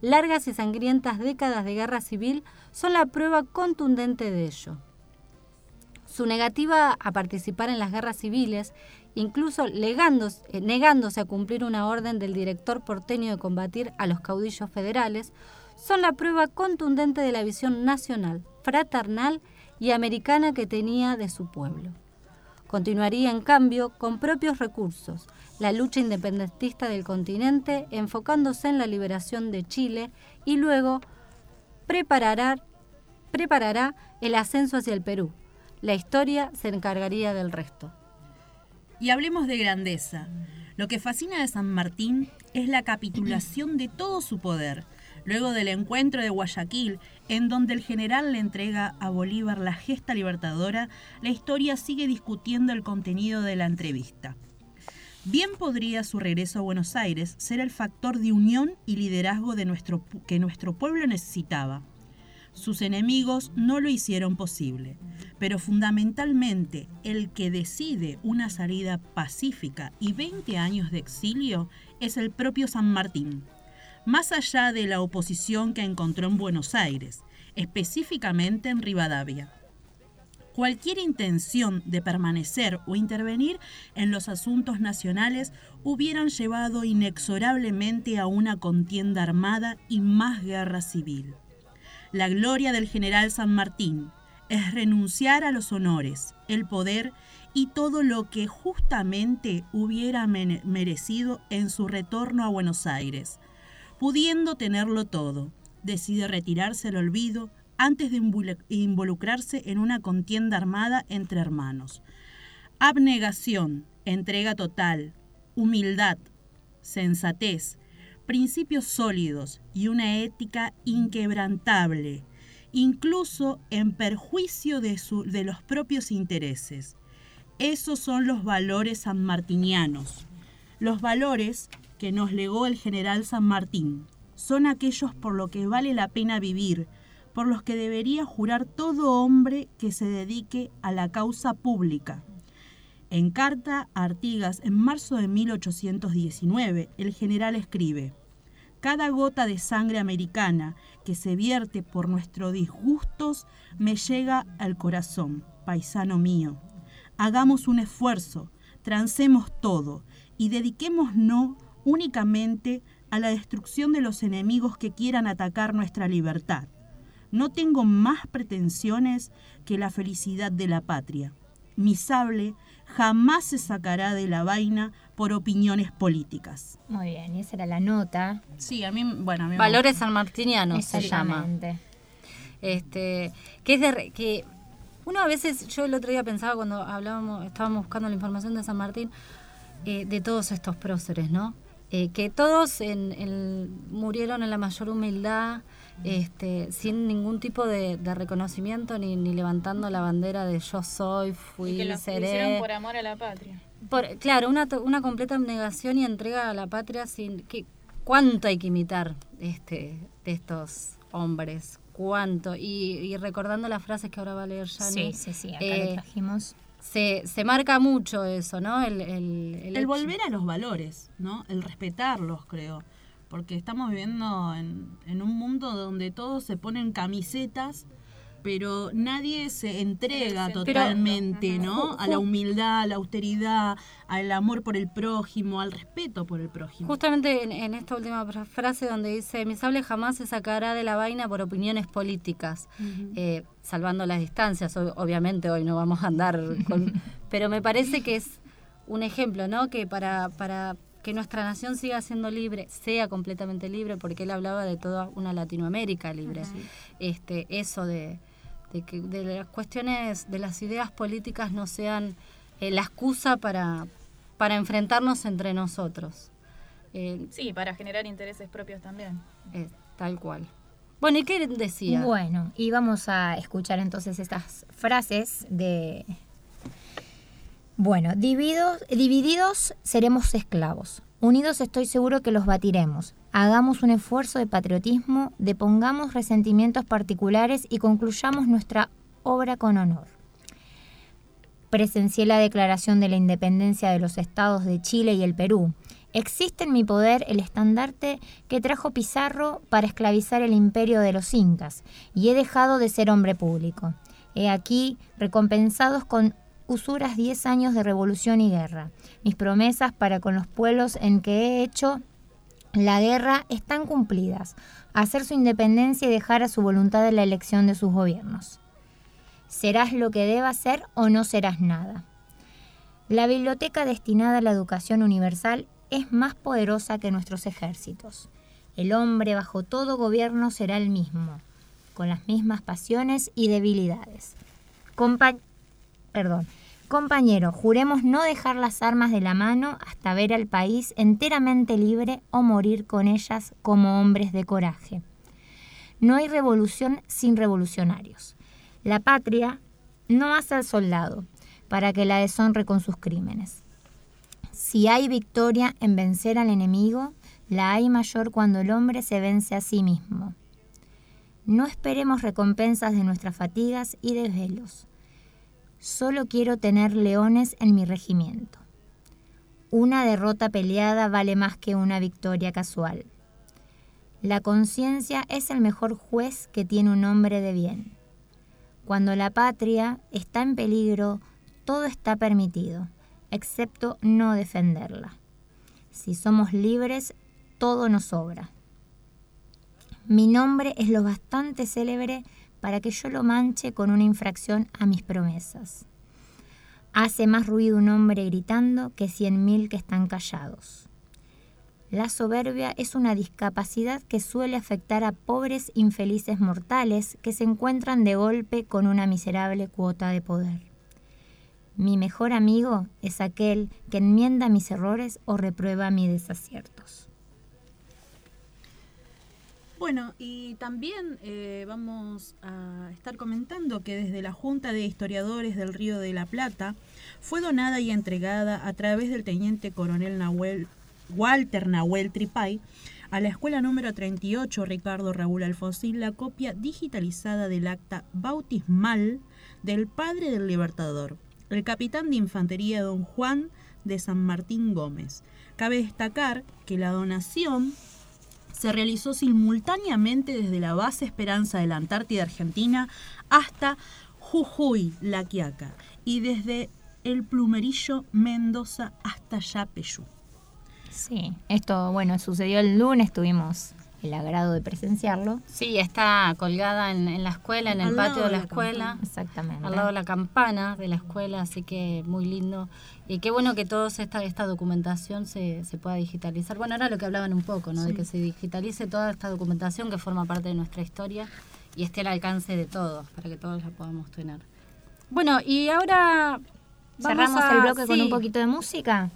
Largas y sangrientas décadas de guerra civil son la prueba contundente de ello. Su negativa a participar en las guerras civiles, incluso eh, negándose a cumplir una orden del director porteño de combatir a los caudillos federales, son la prueba contundente de la visión nacional, fraternal y americana que tenía de su pueblo. Continuaría, en cambio, con propios recursos, la lucha independentista del continente, enfocándose en la liberación de Chile y luego preparará, preparará el ascenso hacia el Perú. La historia se encargaría del resto. Y hablemos de grandeza. Lo que fascina de San Martín es la capitulación de todo su poder. Luego del encuentro de Guayaquil, en donde el general le entrega a Bolívar la gesta libertadora, la historia sigue discutiendo el contenido de la entrevista. Bien podría su regreso a Buenos Aires ser el factor de unión y liderazgo que nuestro pueblo necesitaba. Sus enemigos no lo hicieron posible, pero fundamentalmente el que decide una salida pacífica y 20 años de exilio es el propio San Martín. Más allá de la oposición que encontró en Buenos Aires, específicamente en Rivadavia. Cualquier intención de permanecer o intervenir en los asuntos nacionales hubieran llevado inexorablemente a una contienda armada y más guerra civil. La gloria del general San Martín es renunciar a los honores, el poder y todo lo que justamente hubiera merecido en su retorno a Buenos Aires. Pudiendo tenerlo todo, decide retirarse al olvido antes de involu- involucrarse en una contienda armada entre hermanos. Abnegación, entrega total, humildad, sensatez, principios sólidos y una ética inquebrantable, incluso en perjuicio de, su- de los propios intereses. Esos son los valores sanmartinianos. Los valores que nos legó el general San Martín son aquellos por lo que vale la pena vivir, por los que debería jurar todo hombre que se dedique a la causa pública. En carta a Artigas en marzo de 1819, el general escribe, Cada gota de sangre americana que se vierte por nuestros disgustos me llega al corazón, paisano mío. Hagamos un esfuerzo, trancemos todo y dediquémonos únicamente a la destrucción de los enemigos que quieran atacar nuestra libertad. No tengo más pretensiones que la felicidad de la patria. Mi sable jamás se sacará de la vaina por opiniones políticas. Muy bien, y esa era la nota. Sí, a mí, bueno, a mí me Valores sanmartinianos se llama. Exactamente. Este, que es de re- que uno a veces, yo el otro día pensaba cuando hablábamos, estábamos buscando la información de San Martín, eh, de todos estos próceres, ¿no? Eh, que todos en, en- murieron en la mayor humildad, este, sin ningún tipo de, de reconocimiento ni, ni levantando la bandera de yo soy, fui, Y que lo seré. hicieron por amor a la patria. Por- claro, una, to- una completa abnegación y entrega a la patria sin que cuánto hay que imitar este de estos hombres, cuánto y, y recordando las frases que ahora va a leer. Sí, sí, sí, acá lo trajimos. Se, se marca mucho eso, ¿no? El, el, el, hecho- volver a los valores, ¿no? El respetarlos, creo. Porque estamos viviendo en, en un mundo donde todos se ponen camisetas, pero nadie se entrega totalmente, ¿no? A la humildad, a la austeridad, al amor por el prójimo, al respeto por el prójimo. Justamente en, en esta última fra- frase donde dice, mi sable jamás se sacará de la vaina por opiniones políticas, eh, salvando las distancias, ob- obviamente hoy no vamos a andar con... pero me parece que es un ejemplo, ¿no? Que para, para que nuestra nación siga siendo libre, sea completamente libre, porque él hablaba de toda una Latinoamérica libre, este, eso de, de que de las cuestiones, de las ideas políticas no sean eh, la excusa para, para enfrentarnos entre nosotros. Eh, Sí, para generar intereses propios también. eh, tal cual. Bueno, ¿y qué decía? Bueno, y vamos a escuchar entonces estas frases de... Bueno, divididos, divididos seremos esclavos. Unidos estoy seguro que los batiremos. Hagamos un esfuerzo de patriotismo, depongamos resentimientos particulares y concluyamos nuestra obra con honor. Presencié la declaración de la independencia de los estados de Chile y el Perú. Existe en mi poder el estandarte que trajo Pizarro para esclavizar el imperio de los incas, y he dejado de ser hombre público. He aquí recompensados con usuras diez años de revolución y guerra. Mis promesas para con los pueblos en que he hecho la guerra están cumplidas. Hacer su independencia y dejar a su voluntad la elección de sus gobiernos. Serás lo que deba ser o no serás nada. La biblioteca destinada a la educación universal es más poderosa que nuestros ejércitos. El hombre bajo todo gobierno será el mismo, con las mismas pasiones y debilidades. Perdón. Compañero, juremos no dejar las armas de la mano hasta ver al país enteramente libre o morir con ellas como hombres de coraje. No hay revolución sin revolucionarios. La patria no hace al soldado para que la deshonre con sus crímenes. Si hay victoria en vencer al enemigo, la hay mayor cuando el hombre se vence a sí mismo. No esperemos recompensas de nuestras fatigas y desvelos. Solo quiero tener leones en mi regimiento. Una derrota peleada vale más que una victoria casual. La conciencia es el mejor juez que tiene un hombre de bien. Cuando la patria está en peligro, todo está permitido excepto no defenderla. Si somos libres, todo nos sobra. Mi nombre es lo bastante célebre para que yo lo manche con una infracción a mis promesas. Hace más ruido un hombre gritando que cien mil que están callados. La soberbia es una discapacidad que suele afectar a pobres infelices mortales que se encuentran de golpe con una miserable cuota de poder. Mi mejor amigo es aquel que enmienda mis errores o reprueba mis desaciertos. Bueno, y también eh, vamos a estar comentando que desde la Junta de Historiadores del Río de la Plata fue donada y entregada a través del teniente coronel Nahuel, Walter Nahuel Tripay a la escuela número 38 Ricardo Raúl Alfonsín la copia digitalizada del acta bautismal del padre del Libertador, el capitán de infantería don Juan de San Martín Gómez. Cabe destacar que la donación se realizó simultáneamente desde la base Esperanza de la Antártida Argentina hasta Jujuy, La Quiaca, y desde el Plumerillo Mendoza hasta Yapeyú. Sí, esto, bueno, sucedió el lunes, tuvimos el agrado de presenciarlo. Sí, está colgada en, la escuela, en el patio de la, escuela. Exactamente. Al lado de la campana de la escuela, así que muy lindo. Y qué bueno que toda esta, esta documentación se, se pueda digitalizar. Bueno, era lo que hablaban un poco, ¿no? De que se digitalice toda esta documentación que forma parte de nuestra historia y esté al alcance de todos, para que todos la podamos tener. Bueno, y ahora... Cerramos el bloque con un poquito de música.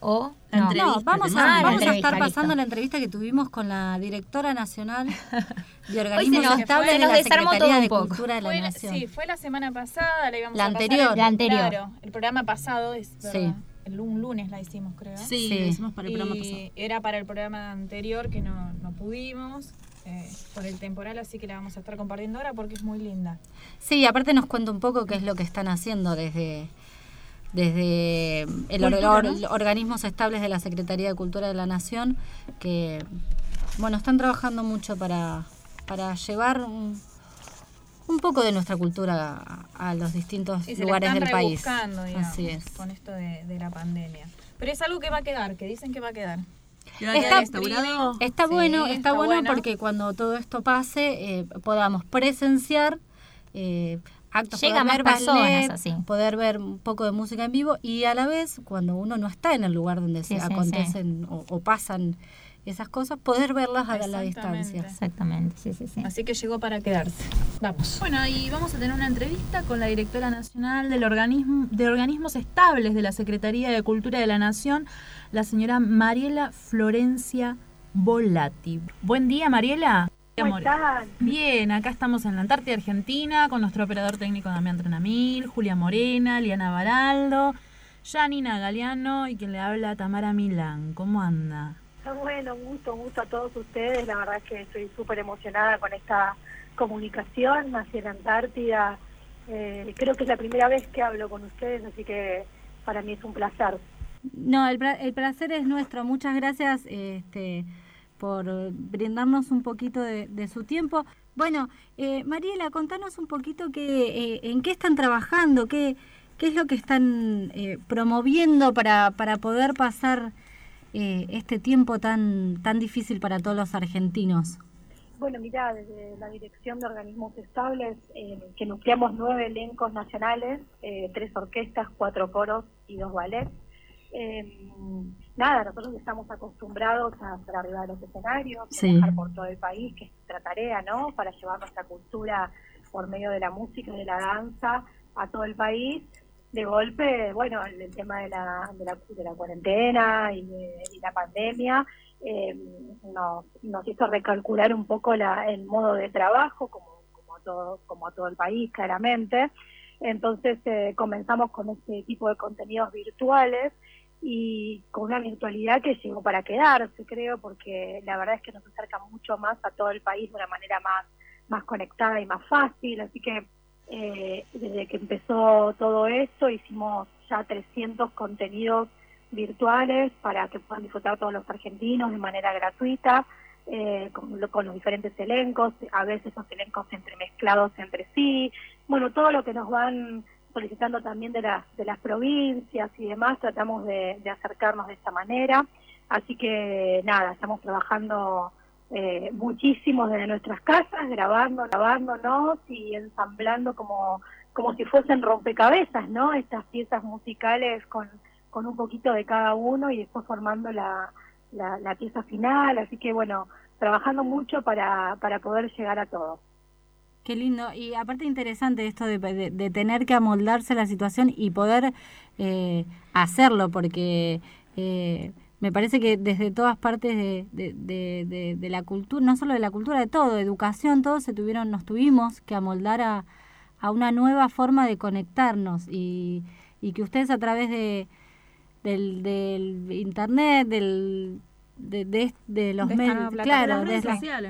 O no, vamos a, vamos a estar pasando la entrevista que tuvimos con la directora nacional de organismos estables de la Secretaría de Cultura de la Nación. Sí, fue la semana pasada, la íbamos la a anterior, pasar, la anterior. Claro, el programa pasado es sí. El, un lunes la hicimos, creo. Sí, la hicimos para el programa y pasado. Era para el programa anterior que no, no pudimos. Eh, por el temporal, así que la vamos a estar compartiendo ahora porque es muy linda. Sí, aparte nos cuenta un poco qué es lo que están haciendo desde desde el organismos estables de la Secretaría de Cultura de la Nación, que bueno, están trabajando mucho para, para llevar un, poco de nuestra cultura a, los distintos lugares del país. Digamos, Así es. Con esto de, la pandemia. Pero es algo que va a quedar, que dicen que va a quedar. Está, está, bueno, está, bueno porque cuando todo esto pase eh, podamos presenciar eh, actos, Llega más personas así. poder ver un poco de música en vivo y a la vez cuando uno no está en el lugar donde se acontecen O, pasan esas cosas, poder verlas a la distancia. Exactamente, sí, sí, sí. Así que llegó para quedarse. Vamos. Bueno, y vamos a tener una entrevista con la directora nacional del organismo, de organismos estables de la Secretaría de Cultura de la Nación, la señora Mariela Florencia Volati. Buen día, Mariela. ¿Cómo están? Bien, acá estamos en la Antártida Argentina con nuestro operador técnico Damián Trenamil, Julia Morena, Liana Baraldo, Janina Galeano y quien le habla Tamara Milán. ¿Cómo anda? Bueno, un gusto, un gusto a todos ustedes. La verdad es que estoy súper emocionada con esta comunicación hacia la Antártida Eh, creo que es la primera vez que hablo con ustedes, así que para mí es un placer. No, el, el placer es nuestro. Muchas gracias este, por brindarnos un poquito de, su tiempo. Bueno, eh, Mariela, contanos un poquito que, eh, en qué están trabajando, qué, qué es lo que están eh, promoviendo para, para poder pasar este tiempo tan, tan difícil para todos los argentinos. Bueno, mira, desde la Dirección de Organismos Estables, que nucleamos nueve elencos nacionales, tres orquestas, cuatro coros y dos ballets, nada, nosotros estamos acostumbrados a estar arriba de los escenarios, a viajar por todo el país, que es nuestra tarea, ¿no? Para llevar nuestra cultura por medio de la música y de la danza a todo el país. De golpe, bueno, el, tema de la, de la, de la cuarentena y, la pandemia eh, nos, nos hizo recalcular un poco la, el modo de trabajo, como, como, a todo, como a todo el país, claramente. Entonces eh, comenzamos con este tipo de contenidos virtuales y con una virtualidad que llegó para quedarse, creo, porque la verdad es que nos acerca mucho más a todo el país de una manera más, más conectada y más fácil. Así que eh, desde que empezó todo esto hicimos ya 300 contenidos virtuales para que puedan disfrutar todos los argentinos de manera gratuita. Eh, con, con, los diferentes elencos, a veces los elencos entremezclados entre sí, bueno, todo lo que nos van solicitando también de las, de las provincias y demás, tratamos de, acercarnos de esta manera. Así que nada, estamos trabajando eh, muchísimo desde nuestras casas, grabando, grabándonos y ensamblando como, como si fuesen rompecabezas, ¿no? Estas piezas musicales con, con un poquito de cada uno y después formando la, la, la pieza final. Así que bueno, trabajando mucho para, para poder llegar a todo. Qué lindo. Y aparte interesante esto de, tener que amoldarse la situación y poder eh, hacerlo, porque eh, me parece que desde todas partes de, de, de, la cultura, no solo de la cultura, de todo, educación, todos se tuvieron, nos tuvimos que amoldar a, a una nueva forma de conectarnos y, y que ustedes a través de, del, del internet, del de, de, los medios, claro, de,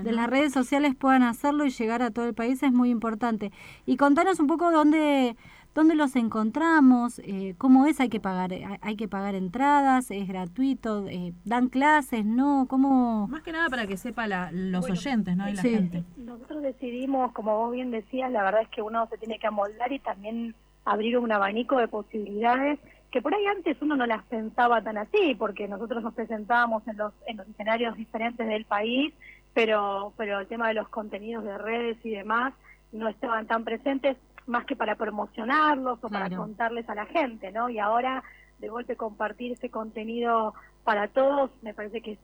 de las redes sociales puedan hacerlo y llegar a todo el país es muy importante. Y contanos un poco dónde, dónde los encontramos, eh, cómo es, hay que pagar, hay que pagar entradas, es gratuito, eh, dan clases, ¿no? ¿Cómo? Más que nada para que sepa los oyentes, ¿no? Y la gente. Nosotros decidimos, como vos bien decías, la verdad es que uno se tiene que amoldar y también abrir un abanico de posibilidades que por ahí antes uno no las pensaba tan así, porque nosotros nos presentábamos en los, en los escenarios diferentes del país, pero, pero el tema de los contenidos de redes y demás no estaban tan presentes más que para promocionarlos o para contarles a la gente, ¿no? Y ahora de golpe compartir ese contenido para todos me parece que es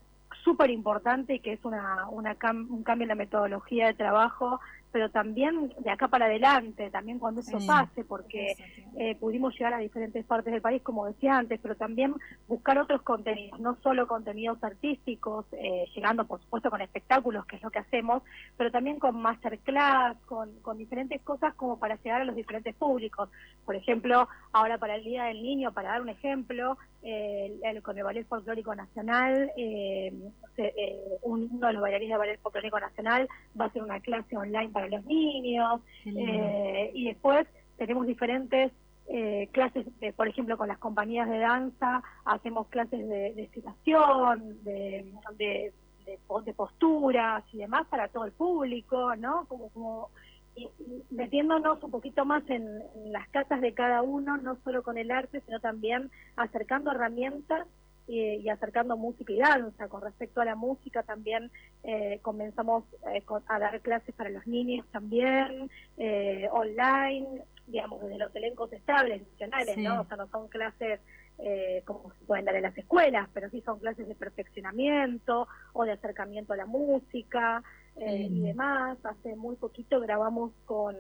súper importante y que es una, una un cambio en la metodología de trabajo pero también de acá para adelante, también cuando eso pase, porque eh, pudimos llegar a diferentes partes del país, como decía antes, pero también buscar otros contenidos, no solo contenidos artísticos, eh, llegando por supuesto con espectáculos, que es lo que hacemos, pero también con masterclass, con, con diferentes cosas como para llegar a los diferentes públicos. Por ejemplo, ahora para el Día del Niño, para dar un ejemplo, eh, el, con el Ballet Folclórico Nacional, eh, uno de los bailarines del Ballet Folclórico Nacional va a hacer una clase online para los niños, eh, y después tenemos diferentes eh, clases, por ejemplo, con las compañías de danza, hacemos clases de, de de, de, de, posturas y demás para todo el público, ¿no? Como, como metiéndonos un poquito más en, las casas de cada uno, no solo con el arte, sino también acercando herramientas y, acercando música y danza. Con respecto a la música también eh, comenzamos eh, a dar clases para los niños también, eh, online, digamos, desde los elencos estables, nacionales, ¿no? O sea, no son clases como se pueden dar en las escuelas, pero sí son clases de perfeccionamiento o de acercamiento a la música y demás. Hace muy poquito grabamos con,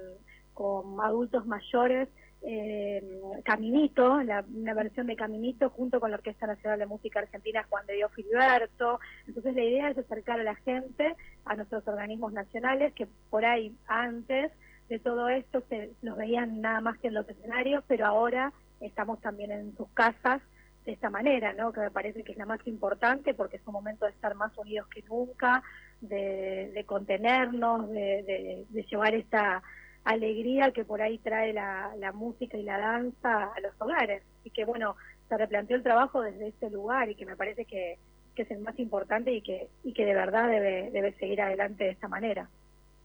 con adultos mayores eh, Caminito, la, una versión de Caminito junto con la Orquesta Nacional de Música Argentina Juan de Dios Filiberto. Entonces la idea es acercar a la gente, a nuestros organismos nacionales, que por ahí antes de todo esto se los veían nada más que en los escenarios, pero ahora estamos también en sus casas de esta manera, ¿no? que me parece que es la más importante porque es un momento de estar más unidos que nunca, de, contenernos, de llevar esta alegría que por ahí trae la, música y la danza a los hogares. Y que bueno, se replanteó el trabajo desde este lugar y que me parece que, que es el más importante y que, y que de verdad debe, debe seguir adelante de esta manera.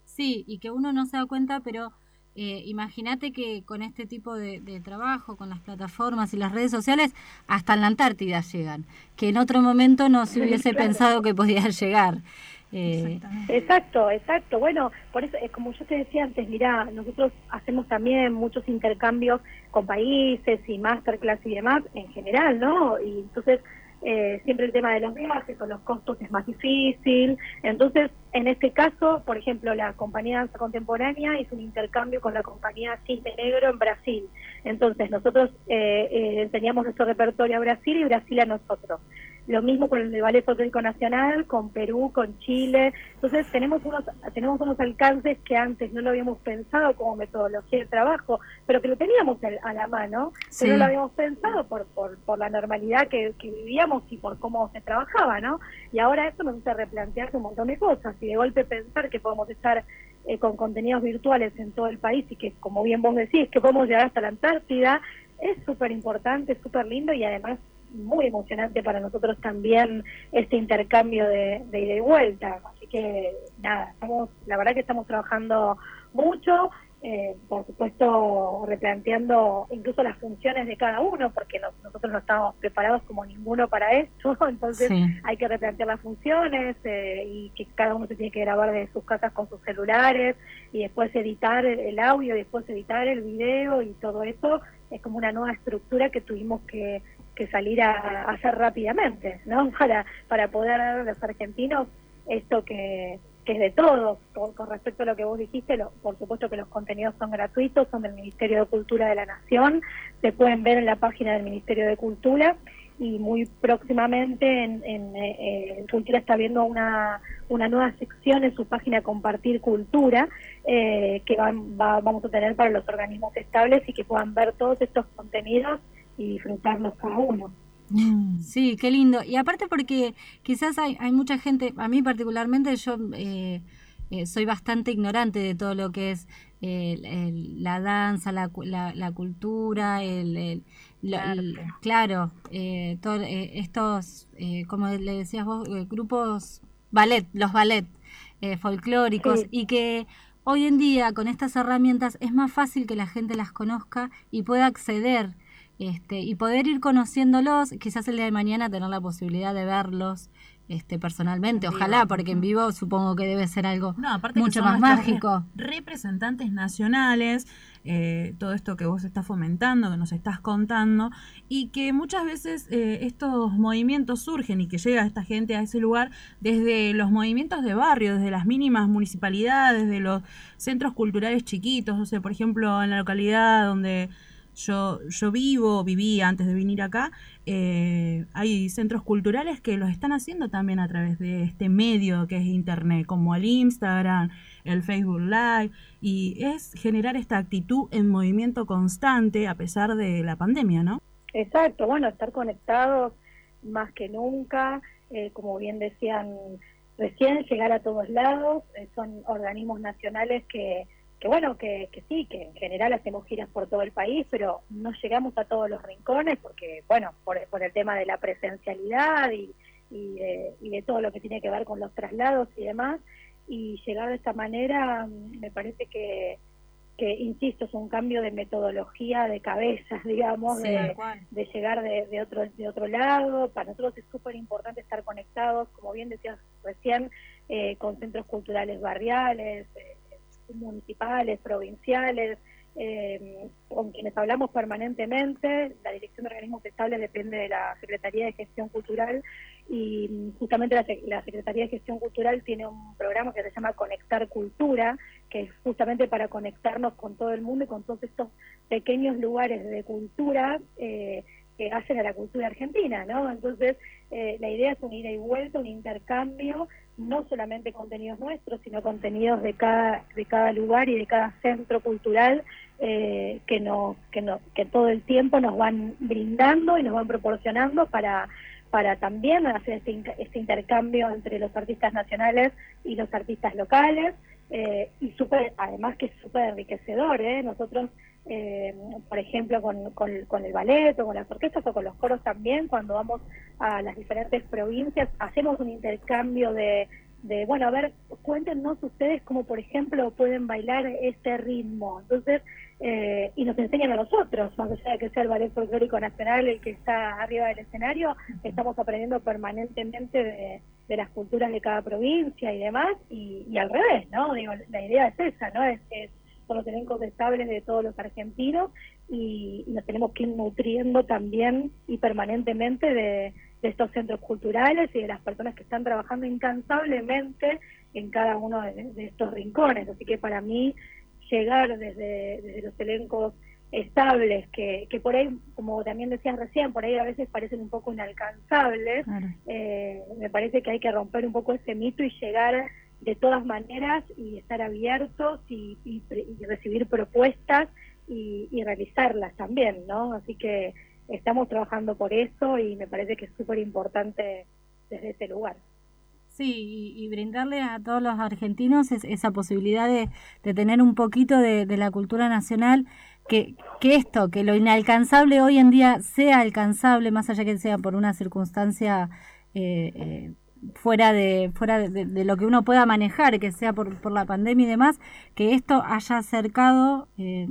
Sí, y que uno no se da cuenta, pero eh, imagínate que con este tipo de, de, trabajo, con las plataformas y las redes sociales, hasta en la Antártida llegan, que en otro momento no se hubiese Claro. pensado que podían llegar. Eh, Exacto, exacto. Bueno, por eso, eh, como yo te decía antes, mira, nosotros hacemos también muchos intercambios con países y masterclass y demás en general, ¿no? Y entonces eh, siempre el tema de los viajes o los costos es más difícil. Entonces, en este caso, por ejemplo, la compañía danza contemporánea hizo un intercambio con la compañía Cisne Negro en Brasil. Entonces, nosotros eh, eh, enseñamos nuestro repertorio a Brasil y Brasil a nosotros. Lo mismo con el Ballet Folclórico Nacional, con Perú, con Chile. Entonces tenemos unos tenemos unos alcances que antes no lo habíamos pensado como metodología de trabajo, pero que lo teníamos a la mano, Sí. pero no lo habíamos pensado por, por, por la normalidad que, que vivíamos y por cómo se trabajaba, ¿no? Y ahora eso nos hace replantearse un montón de cosas y de golpe pensar que podemos estar eh, con contenidos virtuales en todo el país y que, como bien vos decís, que podemos llegar hasta la Antártida, es súper importante, súper lindo y además muy emocionante para nosotros también este intercambio de, de ida y vuelta. Así que nada, estamos, la verdad que estamos trabajando mucho, eh, por supuesto replanteando incluso las funciones de cada uno, porque nos- nosotros no estamos preparados como ninguno para esto, entonces Sí. hay que replantear las funciones eh, y que cada uno se tiene que grabar de sus casas con sus celulares y después editar el, audio, y después editar el video y todo eso es como una nueva estructura que tuvimos que, que salir a, a hacer rápidamente, ¿no? Para, para poder dar a los argentinos esto que, que es de todos. Con, respecto a lo que vos dijiste, lo- por supuesto que los contenidos son gratuitos, son del Ministerio de Cultura de la Nación, se pueden ver en la página del Ministerio de Cultura y muy próximamente en, eh, eh, Cultura está viendo una, una nueva sección en su página Compartir Cultura eh, que van- va- vamos a tener para los organismos estables y que puedan ver todos estos contenidos y disfrutarlos cada uno. Sí, qué lindo. Y aparte porque quizás hay, hay mucha gente, a mí particularmente yo eh, eh, soy bastante ignorante de todo lo que es el- el- la danza, la, la, la cultura, el, el- la- el- claro, eh, todo, eh, estos, eh, como le decías vos, grupos ballet, los ballet folclóricos Sí. y que hoy en día con estas herramientas es más fácil que la gente las conozca y pueda acceder este, y poder ir conociéndolos, quizás el día de mañana tener la posibilidad de verlos este, personalmente, En ojalá, vivo. porque en vivo supongo que debe ser algo No, aparte que mucho más mágico. Representantes nacionales, eh, todo esto que vos estás fomentando, que nos estás contando, y que muchas veces eh, estos movimientos surgen y que llega esta gente a ese lugar desde los movimientos de barrio, desde las mínimas municipalidades, de los centros culturales chiquitos, no sé, por ejemplo, en la localidad donde yo, yo vivo, vivía antes de venir acá, eh, hay centros culturales que los están haciendo también a través de este medio que es Internet, como el Instagram, el Facebook Live, y es generar esta actitud en movimiento constante a pesar de la pandemia, ¿no? Exacto, bueno, estar conectados más que nunca, eh, como bien decían recién, llegar a todos lados, eh, son organismos nacionales que, que bueno, que, que sí, que en general hacemos giras por todo el país, pero no llegamos a todos los rincones porque, bueno, por, por el tema de la presencialidad y, y, de, y de todo lo que tiene que ver con los traslados y demás, y llegar de esta manera mm, me parece que, que insisto, es un cambio de metodología de cabezas, digamos, Sí, de, de llegar de, de otro de otro lado. Para nosotros es súper importante estar conectados, como bien decías recién, eh, con centros culturales barriales, eh, municipales, provinciales, eh, con quienes hablamos permanentemente. La Dirección de Organismos Estables depende de la Secretaría de Gestión Cultural y mm, justamente la, la Secretaría de Gestión Cultural tiene un programa que se llama Conectar Cultura, que es justamente para conectarnos con todo el mundo y con todos estos pequeños lugares de cultura eh, que hacen a la cultura argentina, ¿no? Entonces, eh, la idea es un ida y vuelta, un intercambio, no solamente contenidos nuestros, sino contenidos de cada, de cada lugar y de cada centro cultural eh, que, nos, que, nos, que todo el tiempo nos van brindando y nos van proporcionando para, para también hacer este, este intercambio entre los artistas nacionales y los artistas locales eh, y súper, además que es súper enriquecedor, ¿eh? Nosotros, eh, por ejemplo, con, con, el ballet o con las orquestas o con los coros también, cuando vamos a las diferentes provincias, hacemos un intercambio de, de bueno, a ver, cuéntenos ustedes cómo, por ejemplo, pueden bailar este ritmo. Entonces, eh, y nos enseñan a nosotros, más allá que sea el Ballet Folclórico Nacional el que está arriba del escenario, estamos aprendiendo permanentemente de, de las culturas de cada provincia y demás, y, y al revés, ¿no? Digo, la idea es esa, ¿no? Es, es son los elencos estables de todos los argentinos y, y, nos tenemos que ir nutriendo también y permanentemente de, de, estos centros culturales y de las personas que están trabajando incansablemente en cada uno de, de estos rincones. Así que para mí llegar desde, desde los elencos estables, que, que por ahí, como también decías recién, por ahí a veces parecen un poco inalcanzables, claro. eh, me parece que hay que romper un poco ese mito y llegar de todas maneras y estar abiertos y, y, recibir propuestas y, realizarlas también, ¿no? Así que estamos trabajando por eso y me parece que es súper importante desde ese lugar. Sí, y, brindarle a todos los argentinos es, esa posibilidad de, tener un poquito de, de la cultura nacional, que, que, esto, que lo inalcanzable hoy en día sea alcanzable, más allá que sea por una circunstancia eh, eh, fuera de fuera de, de, lo que uno pueda manejar, que sea por, por la pandemia y demás, que esto haya acercado eh,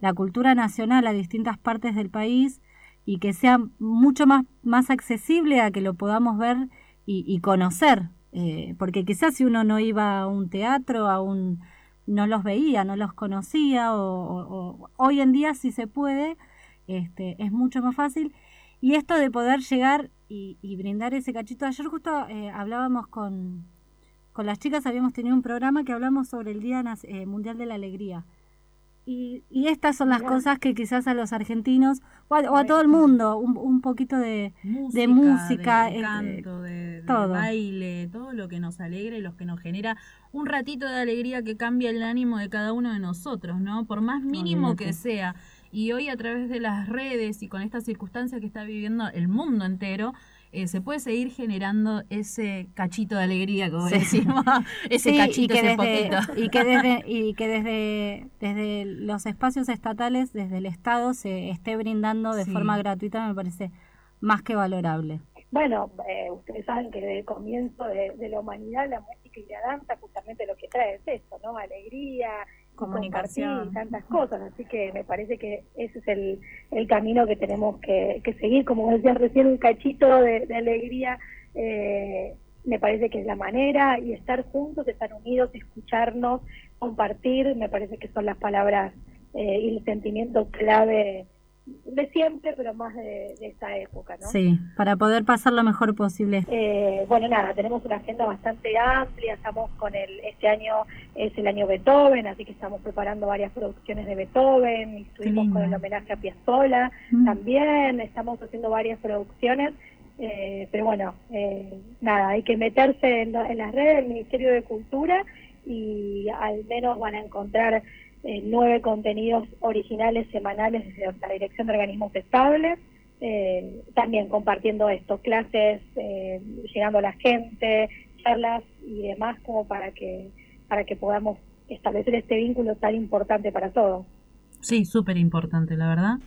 la cultura nacional a distintas partes del país y que sea mucho más, más accesible a que lo podamos ver y, conocer, eh, porque quizás si uno no iba a un teatro, a un no los veía, no los conocía, o hoy en día si se puede, este, es mucho más fácil. Y esto de poder llegar y, y brindar ese cachito. Ayer justo eh, hablábamos con, con las chicas, habíamos tenido un programa que hablamos sobre el Día eh, Mundial de la Alegría. Y, y, estas son las Bien. cosas que quizás a los argentinos o a, o a todo el mundo un, un poquito de música, de, música, de canto, de, todo. de, baile, todo lo que nos alegra y lo que nos genera un ratito de alegría que cambia el ánimo de cada uno de nosotros, ¿no? Por más mínimo que sea. Y hoy a través de las redes y con estas circunstancias que está viviendo el mundo entero, eh, se puede seguir generando ese cachito de alegría, como sí. decimos, ese sí, cachito, y que ese desde, poquito. Y que, desde, y que desde, desde los espacios estatales, desde el Estado, se esté brindando de sí. forma gratuita, me parece más que valorable. Bueno, eh, ustedes saben que desde el comienzo de, de, la humanidad la música y la danza justamente lo que trae es eso, ¿no? Alegría, comunicación. y tantas cosas, así que me parece que ese es el, el camino que tenemos que, que seguir, como decías recién, un cachito de, de alegría, eh, me parece que es la manera, y estar juntos, estar unidos, escucharnos, compartir, me parece que son las palabras eh, y el sentimiento clave de siempre, pero más de, de, esta época, ¿no? Sí, para poder pasar lo mejor posible. Eh, bueno, nada, tenemos una agenda bastante amplia, estamos con el, este año es el año Beethoven, así que estamos preparando varias producciones de Beethoven, estuvimos con el homenaje a Piazzolla mm. también, estamos haciendo varias producciones, eh, pero bueno, eh, nada, hay que meterse en, en las redes del Ministerio de Cultura y al menos van a encontrar eh, nueve contenidos originales semanales desde la Dirección de Organismos Estables, eh, también compartiendo esto, clases, eh, llegando a la gente, charlas y demás como para que, para que podamos establecer este vínculo tan importante para todos. Sí, súper importante, la verdad.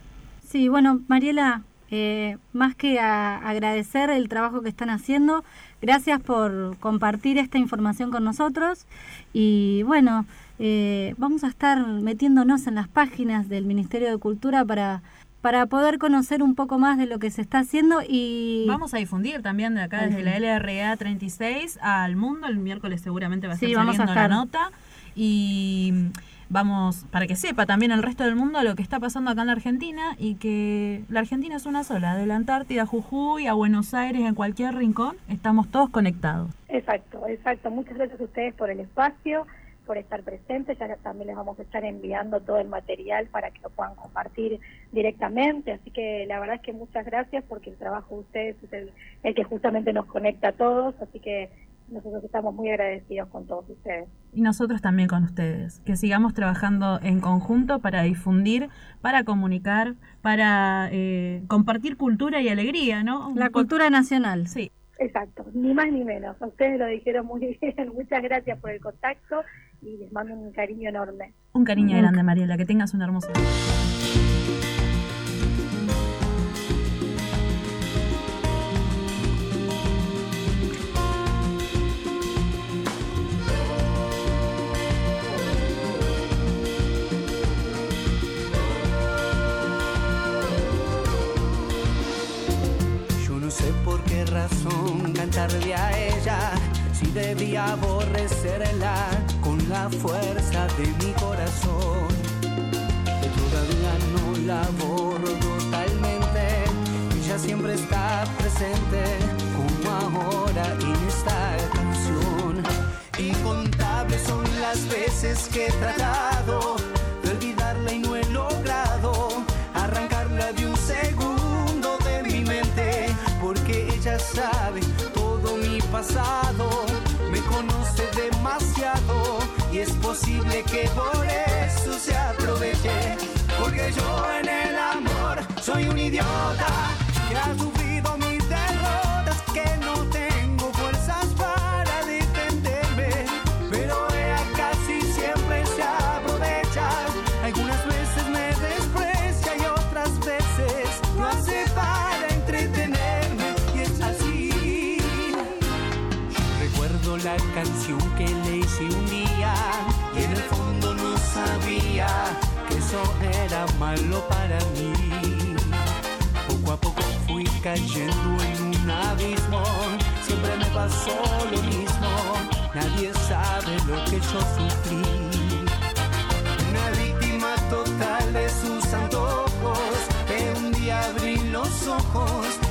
Sí, bueno, Mariela, eh, más que a agradecer el trabajo que están haciendo, gracias por compartir esta información con nosotros y bueno, eh, vamos a estar metiéndonos en las páginas del Ministerio de Cultura para para poder conocer un poco más de lo que se está haciendo y vamos a difundir también de acá desde la LRA 36 al mundo el miércoles seguramente va a estar sí, saliendo vamos a estar. la nota y vamos para que sepa también el resto del mundo lo que está pasando acá en la Argentina y que la Argentina es una sola, de la Antártida a Jujuy a Buenos Aires, en cualquier rincón, estamos todos conectados. Exacto, exacto. Muchas gracias a ustedes por el espacio por estar presentes, ya también les vamos a estar enviando todo el material para que lo puedan compartir directamente, así que la verdad es que muchas gracias porque el trabajo de ustedes es el, el que justamente nos conecta a todos, así que nosotros estamos muy agradecidos con todos ustedes. Y nosotros también con ustedes, que sigamos trabajando en conjunto para difundir, para comunicar, para eh, compartir cultura y alegría, ¿no? La cultura nacional. Sí. Exacto, ni más ni menos. Ustedes lo dijeron muy bien. Muchas gracias por el contacto y les mando un cariño enorme. Un cariño grande, Mariela, que tengas un hermoso día. Yo no sé por qué razón cantarle a ella si debía aborrecerla la fuerza de mi corazón. Que todavía no la borro totalmente, ella siempre está presente como ahora en esta canción. Incontables son las veces que he tratado de olvidarla y no he logrado arrancarla de un segundo de mi mente, porque ella sabe todo mi pasado, y es posible que por eso se aproveche, porque yo en el amor soy un idiota que sufrido malo para mí. Poco a poco fui cayendo en un abismo, siempre me pasó lo mismo, nadie sabe lo que yo sufrí. Una víctima total de sus antojos, que un día abrí los ojos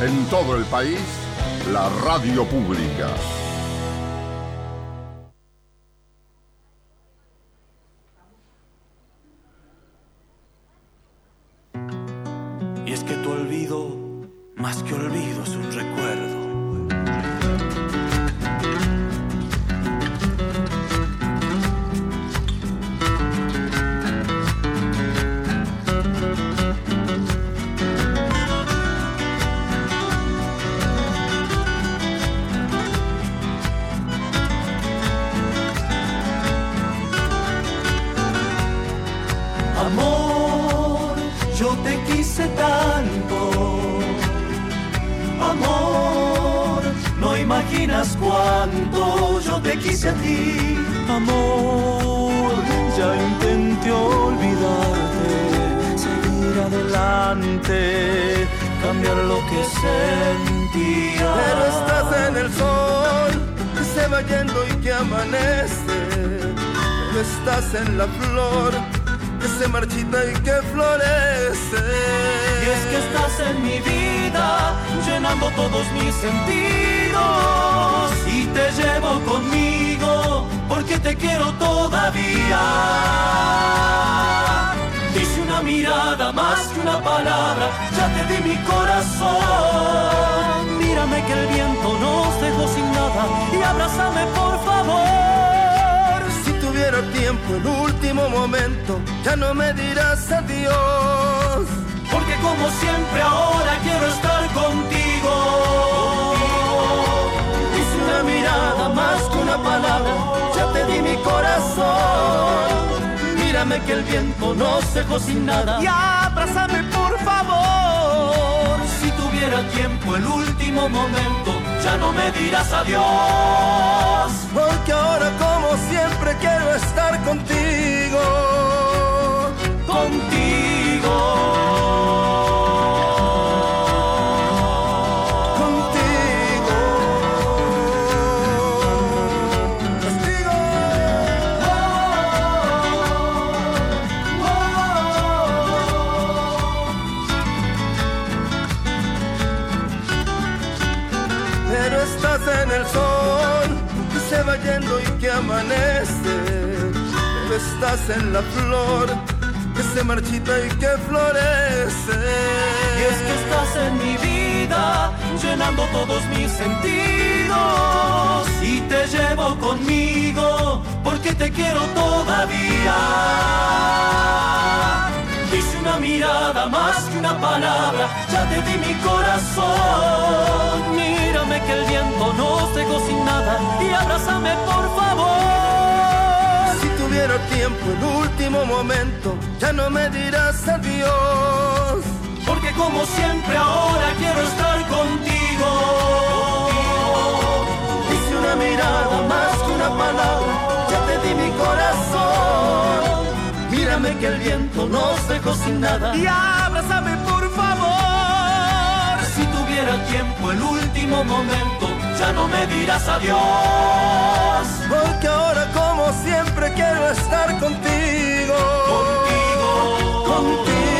En todo el país, la radio pública. Adelante, cambiar lo que sentía. Pero estás en el sol que se va yendo y que amanece. Pero estás en la flor que se marchita y que florece. Y es que estás en mi vida, llenando todos mis sentidos. Y te llevo conmigo, porque te quiero todavía. Una mirada más que una palabra, ya te di mi corazón. Mírame que el viento nos dejó sin nada y abrázame por favor. Si tuviera tiempo el último momento, ya no me dirás adiós. Porque como siempre ahora quiero estar contigo. Hice una mirada más que una palabra, ya te di mi corazón. Mírame que el viento nos dejó sin nada. Y abrázame por favor. Si tuviera tiempo el último momento, ya no me dirás adiós. Porque ahora como siempre quiero estar contigo. Pero estás en la flor que se marchita y que florece. Y es que estás en mi vida, llenando todos mis sentidos. Y te llevo conmigo, porque te quiero todavía. Dice una mirada más que una palabra, ya te di mi corazón. Mírame que el viento nos dejó sin nada y abrázame por favor. Si tuviera tiempo el último momento, ya no me dirás adiós. Porque como siempre ahora quiero estar contigo. Hice una mirada más que una palabra, ya te di mi corazón. Mírame que el viento nos dejó sin nada. Y abrázame por favor. Si tuviera tiempo el último momento, ya no me dirás adiós. Porque ahora como siempre quiero estar contigo. Contigo. Contigo.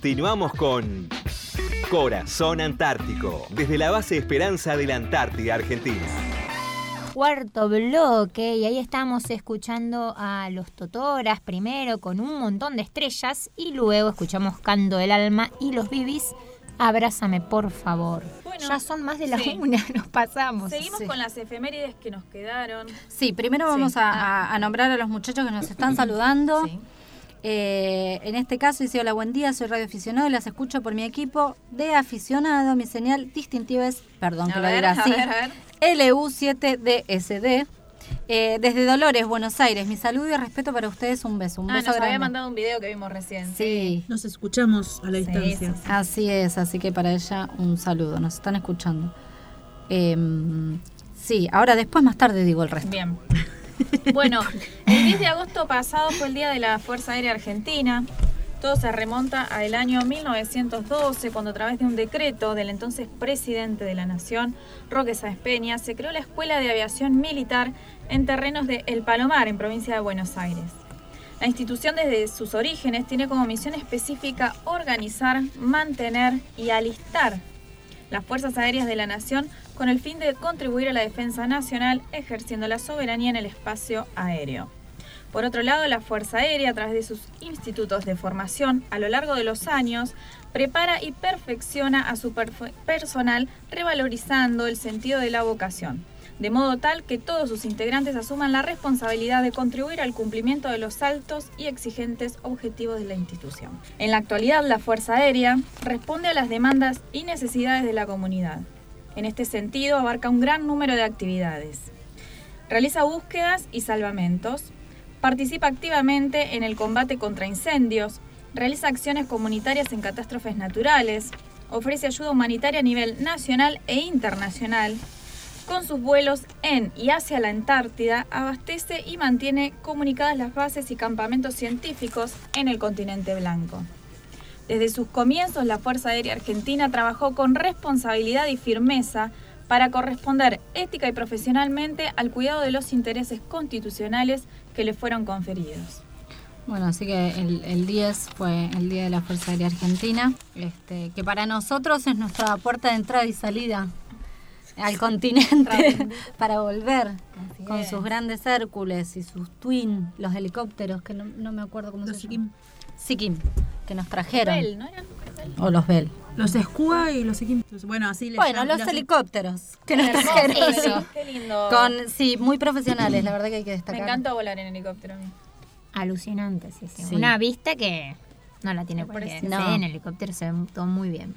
Continuamos con Corazón Antártico, desde la base Esperanza de la Antártida Argentina. Cuarto bloque, y ahí estamos escuchando a los Totoras primero con un montón de estrellas y luego escuchamos Canto del Alma y los Bibis. Abrázame, por favor. ya son más de la sí. una, nos pasamos. Seguimos Sí. con las efemérides que nos quedaron. Sí, primero vamos Sí. a, a- a nombrar a los muchachos que nos están saludando. Eh, en este caso dice, hola, buen día, soy radioaficionado y las escucho por mi equipo de aficionado. Mi señal distintiva es, perdón A que lo diga a así, ver, a ver. LU7DSD. Eh, desde Dolores, Buenos Aires, mi saludo y respeto para ustedes, un beso, un Ah, beso nos grande. había mandado un video que vimos recién. Sí. Nos escuchamos a la distancia. Así es, así que para ella un saludo, nos están escuchando. Em, sí, ahora después más tarde digo el resto. Bien. Bueno, el 10 de agosto pasado fue el Día de la Fuerza Aérea Argentina. Todo se remonta al año 1912, cuando a través de un decreto del entonces presidente de la Nación, Roque Sáenz Peña, se creó la Escuela de Aviación Militar en terrenos de El Palomar, en provincia de Buenos Aires. La institución desde sus orígenes tiene como misión específica organizar, mantener y alistar las Fuerzas Aéreas de la Nación con el fin de contribuir a la defensa nacional ejerciendo la soberanía en el espacio aéreo. Por otro lado, la Fuerza Aérea, a través de sus institutos de formación a lo largo de los años, prepara y perfecciona a su personal revalorizando el sentido de la vocación, de modo tal que todos sus integrantes asuman la responsabilidad de contribuir al cumplimiento de los altos y exigentes objetivos de la institución. En la actualidad, la Fuerza Aérea responde a las demandas y necesidades de la comunidad. En este sentido, abarca un gran número de actividades. Realiza búsquedas y salvamentos, participa activamente en el combate contra incendios, realiza acciones comunitarias en catástrofes naturales, ofrece ayuda humanitaria a nivel nacional e internacional, con sus vuelos en y hacia la Antártida, abastece y mantiene comunicadas las bases y campamentos científicos en el continente blanco. Desde sus comienzos, la Fuerza Aérea Argentina trabajó con responsabilidad y firmeza para corresponder ética y profesionalmente al cuidado de los intereses constitucionales que le fueron conferidos. Bueno, así que el, el 10 fue el Día de la Fuerza Aérea Argentina, este, que para nosotros es nuestra puerta de entrada y salida al continente para volver con sus grandes Hércules y sus Twin, los helicópteros, que no, no me acuerdo cómo se llaman. Sikim, que nos trajeron. Bell, ¿no eran? O los Bell. Los Escúa y los equipos. Bueno, así les Bueno, los helicópteros que nos Hermoso trajeron. eso. Qué lindo. Con, sí, muy profesionales, la verdad que hay que Me destacar. encanta volar en helicóptero a mí. Alucinante, sí, sí. Sí. Una vista que no la tiene Me cualquiera. no. ve en helicóptero se ve todo muy bien.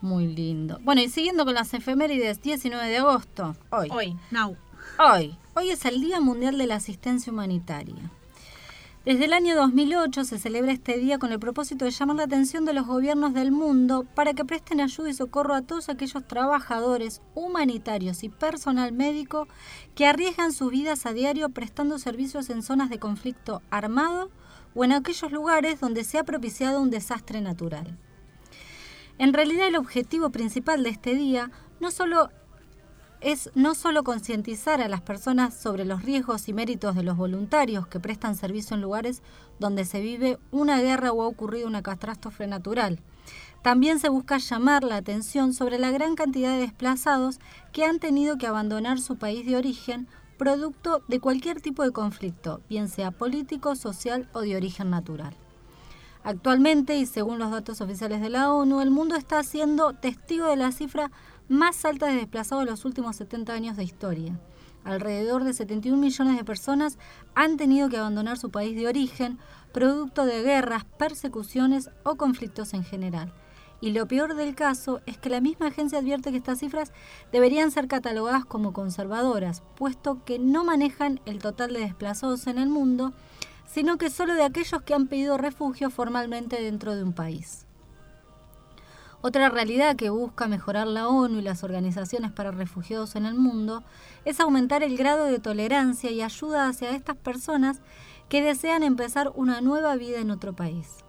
Muy lindo. Bueno, y siguiendo con las efemérides, 19 de agosto, hoy. Hoy. Now. Hoy. Hoy es el Día Mundial de la Asistencia Humanitaria. Desde el año 2008 se celebra este día con el propósito de llamar la atención de los gobiernos del mundo para que presten ayuda y socorro a todos aquellos trabajadores humanitarios y personal médico que arriesgan sus vidas a diario prestando servicios en zonas de conflicto armado o en aquellos lugares donde se ha propiciado un desastre natural. En realidad el objetivo principal de este día no solo es no solo concientizar a las personas sobre los riesgos y méritos de los voluntarios que prestan servicio en lugares donde se vive una guerra o ha ocurrido una catástrofe natural. También se busca llamar la atención sobre la gran cantidad de desplazados que han tenido que abandonar su país de origen producto de cualquier tipo de conflicto, bien sea político, social o de origen natural. Actualmente, y según los datos oficiales de la ONU, el mundo está siendo testigo de la cifra más alta de desplazados de los últimos 70 años de historia. Alrededor de 71 millones de personas han tenido que abandonar su país de origen, producto de guerras, persecuciones o conflictos en general. Y lo peor del caso es que la misma agencia advierte que estas cifras deberían ser catalogadas como conservadoras, puesto que no manejan el total de desplazados en el mundo, sino que solo de aquellos que han pedido refugio formalmente dentro de un país. Otra realidad que busca mejorar la ONU y las organizaciones para refugiados en el mundo es aumentar el grado de tolerancia y ayuda hacia estas personas que desean empezar una nueva vida en otro país.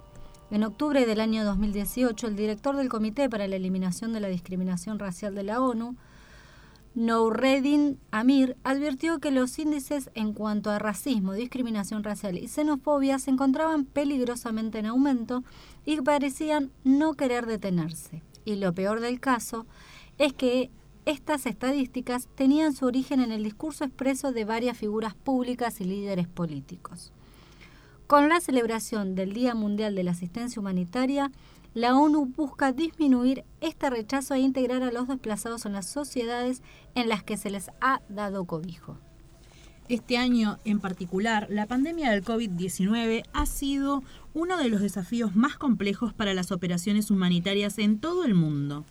En octubre del año 2018, el director del Comité para la Eliminación de la Discriminación Racial de la ONU, Noureddin Amir, advirtió que los índices en cuanto a racismo, discriminación racial y xenofobia se encontraban peligrosamente en aumento y parecían no querer detenerse. Y lo peor del caso es que estas estadísticas tenían su origen en el discurso expreso de varias figuras públicas y líderes políticos. Con la celebración del Día Mundial de la Asistencia Humanitaria, la ONU busca disminuir este rechazo e integrar a los desplazados en las sociedades en las que se les ha dado cobijo. Este año en particular, la pandemia del COVID-19 ha sido uno de los desafíos más complejos para las operaciones humanitarias en todo el mundo.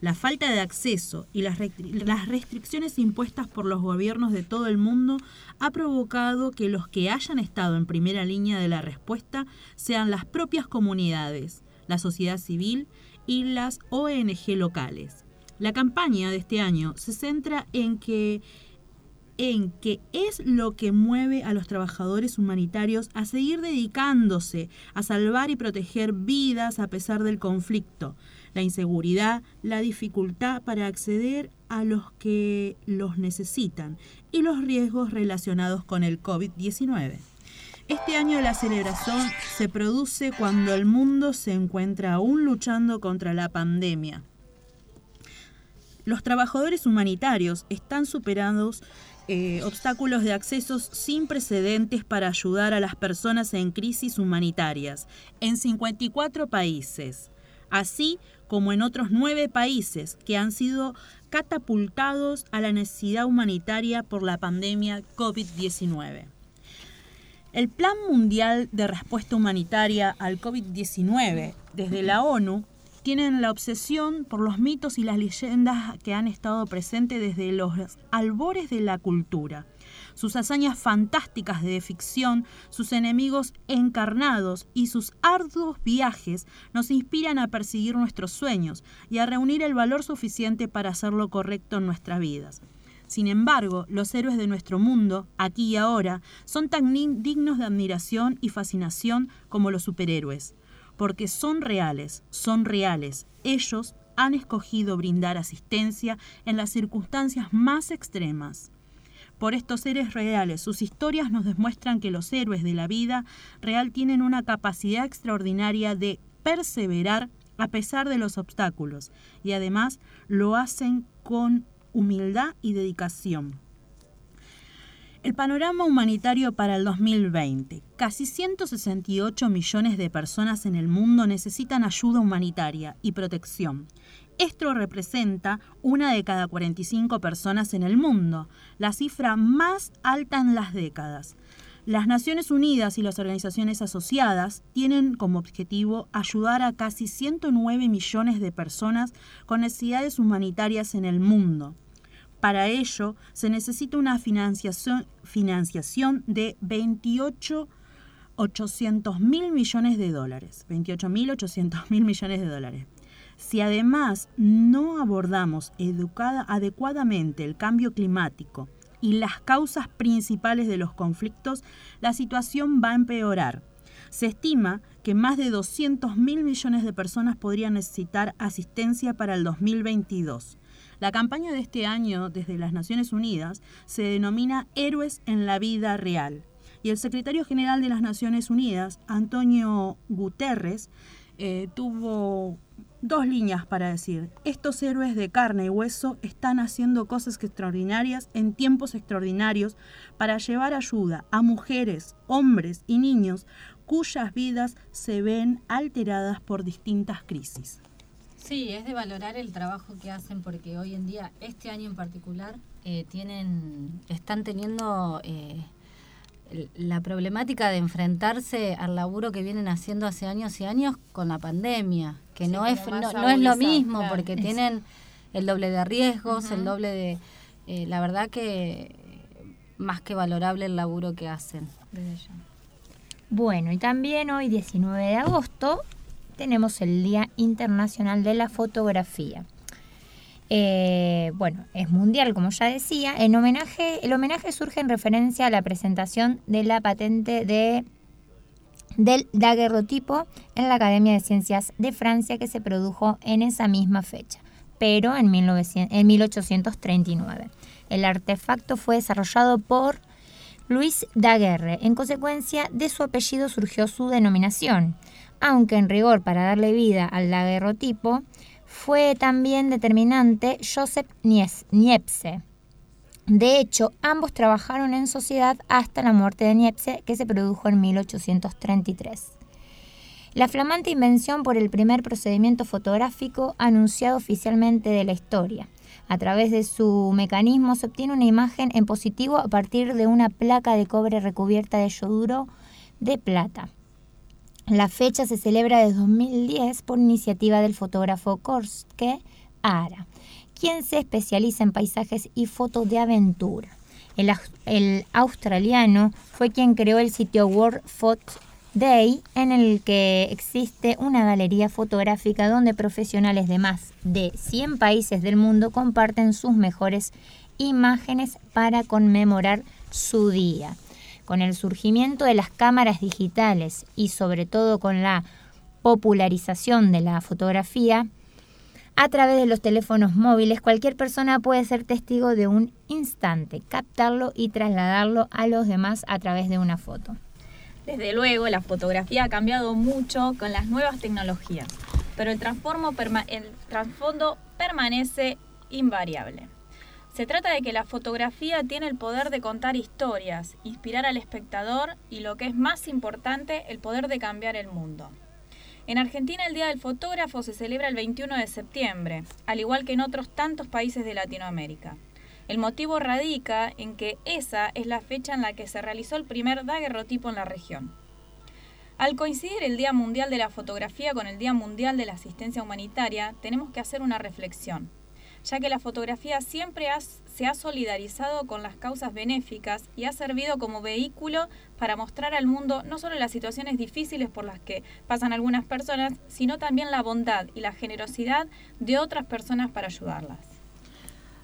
La falta de acceso y las, restri- las restricciones impuestas por los gobiernos de todo el mundo ha provocado que los que hayan estado en primera línea de la respuesta sean las propias comunidades, la sociedad civil y las ONG locales. La campaña de este año se centra en que en qué es lo que mueve a los trabajadores humanitarios a seguir dedicándose a salvar y proteger vidas a pesar del conflicto, la inseguridad, la dificultad para acceder a los que los necesitan y los riesgos relacionados con el COVID-19. Este año la celebración se produce cuando el mundo se encuentra aún luchando contra la pandemia. Los trabajadores humanitarios están superados eh, obstáculos de accesos sin precedentes para ayudar a las personas en crisis humanitarias en 54 países, así como en otros nueve países que han sido catapultados a la necesidad humanitaria por la pandemia COVID-19. El Plan Mundial de Respuesta Humanitaria al COVID-19 desde la ONU tienen la obsesión por los mitos y las leyendas que han estado presentes desde los albores de la cultura. Sus hazañas fantásticas de ficción, sus enemigos encarnados y sus arduos viajes nos inspiran a perseguir nuestros sueños y a reunir el valor suficiente para hacer lo correcto en nuestras vidas. Sin embargo, los héroes de nuestro mundo, aquí y ahora, son tan dignos de admiración y fascinación como los superhéroes porque son reales, son reales. Ellos han escogido brindar asistencia en las circunstancias más extremas. Por estos seres reales, sus historias nos demuestran que los héroes de la vida real tienen una capacidad extraordinaria de perseverar a pesar de los obstáculos y además lo hacen con humildad y dedicación. El panorama humanitario para el 2020. Casi 168 millones de personas en el mundo necesitan ayuda humanitaria y protección. Esto representa una de cada 45 personas en el mundo, la cifra más alta en las décadas. Las Naciones Unidas y las organizaciones asociadas tienen como objetivo ayudar a casi 109 millones de personas con necesidades humanitarias en el mundo. Para ello, se necesita una financiación, de 28 mil millones de dólares. 28 mil mil millones de dólares. Si además no abordamos educada, adecuadamente el cambio climático y las causas principales de los conflictos, la situación va a empeorar. Se estima que más de 200 mil millones de personas podrían necesitar asistencia para el 2022. La campaña de este año desde las Naciones Unidas se denomina Héroes en la Vida Real. Y el secretario general de las Naciones Unidas, Antonio Guterres, eh, tuvo dos líneas para decir, estos héroes de carne y hueso están haciendo cosas extraordinarias en tiempos extraordinarios para llevar ayuda a mujeres, hombres y niños cuyas vidas se ven alteradas por distintas crisis. Sí, es de valorar el trabajo que hacen porque hoy en día, este año en particular, eh, tienen, están teniendo eh, la problemática de enfrentarse al laburo que vienen haciendo hace años y años con la pandemia, que no es no, es lo mismo porque tienen el doble de riesgos, el doble de, eh, la verdad que más que valorable el laburo que hacen. Bueno, y también hoy 19 de agosto tenemos el Día Internacional de la Fotografía. Eh, bueno, es mundial, como ya decía. En homenaje, el homenaje surge en referencia a la presentación de la patente de, del daguerrotipo en la Academia de Ciencias de Francia que se produjo en esa misma fecha, pero en, 1900, en 1839. El artefacto fue desarrollado por Luis Daguerre. En consecuencia de su apellido surgió su denominación aunque en rigor para darle vida al daguerrotipo fue también determinante Joseph Niepce. De hecho, ambos trabajaron en sociedad hasta la muerte de Niepce, que se produjo en 1833. La flamante invención por el primer procedimiento fotográfico anunciado oficialmente de la historia. A través de su mecanismo se obtiene una imagen en positivo a partir de una placa de cobre recubierta de yoduro de plata. La fecha se celebra desde 2010 por iniciativa del fotógrafo Korske Ara, quien se especializa en paisajes y fotos de aventura. El, australiano fue quien creó el sitio World Photo Day, en el que existe una galería fotográfica donde profesionales de más de 100 países del mundo comparten sus mejores imágenes para conmemorar su día con el surgimiento de las cámaras digitales y sobre todo con la popularización de la fotografía, a través de los teléfonos móviles cualquier persona puede ser testigo de un instante, captarlo y trasladarlo a los demás a través de una foto. Desde luego, la fotografía ha cambiado mucho con las nuevas tecnologías, pero el, el trasfondo permanece invariable. Se trata de que la fotografía tiene el poder de contar historias, inspirar al espectador y lo que es más importante, el poder de cambiar el mundo. En Argentina el Día del Fotógrafo se celebra el 21 de septiembre, al igual que en otros tantos países de Latinoamérica. El motivo radica en que esa es la fecha en la que se realizó el primer daguerrotipo en la región. Al coincidir el Día Mundial de la Fotografía con el Día Mundial de la Asistencia Humanitaria, tenemos que hacer una reflexión ya que la fotografía siempre se ha solidarizado con las causas benéficas y ha servido como vehículo para mostrar al mundo no solo las situaciones difíciles por las que pasan algunas personas, sino también la bondad y la generosidad de otras personas para ayudarlas.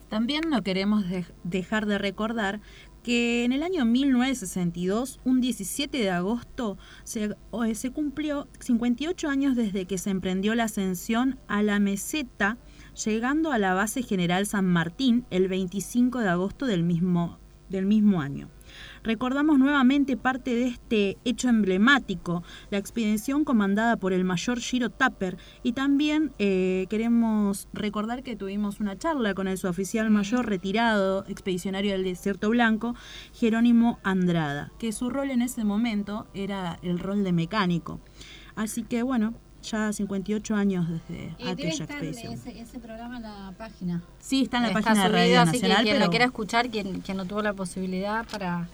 También no queremos dejar de recordar que en el año 1962, un 17 de agosto, se, o- se cumplió 58 años desde que se emprendió la ascensión a la meseta, llegando a la base general San Martín el 25 de agosto del mismo, del mismo año. Recordamos nuevamente parte de este hecho emblemático, la expedición comandada por el mayor Giro Tapper y también eh, queremos recordar que tuvimos una charla con el suboficial mayor retirado, expedicionario del Desierto Blanco, Jerónimo Andrada, que su rol en ese momento era el rol de mecánico. Así que bueno, ya 58 años desde Y aquella estar expedición. ese, ese programa en la página. Sí, está en la Está página de Radio así que Nacional, quien pero- lo quiera escuchar, quien, quien no tuvo la posibilidad para,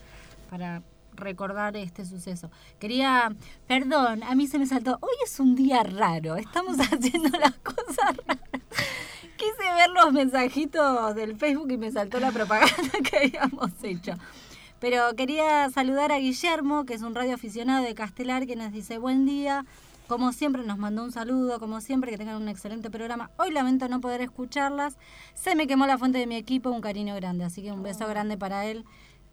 para recordar este suceso. Quería, perdón, a mí se me saltó, hoy es un día raro, estamos haciendo las cosas raras. Quise ver los mensajitos del Facebook y me saltó la propaganda que habíamos hecho. Pero quería saludar a Guillermo, que es un radioaficionado de Castelar, que nos dice buen día. Como siempre nos mandó un saludo, como siempre que tengan un excelente programa. Hoy lamento no poder escucharlas. Se me quemó la fuente de mi equipo, un cariño grande, así que un beso grande para él.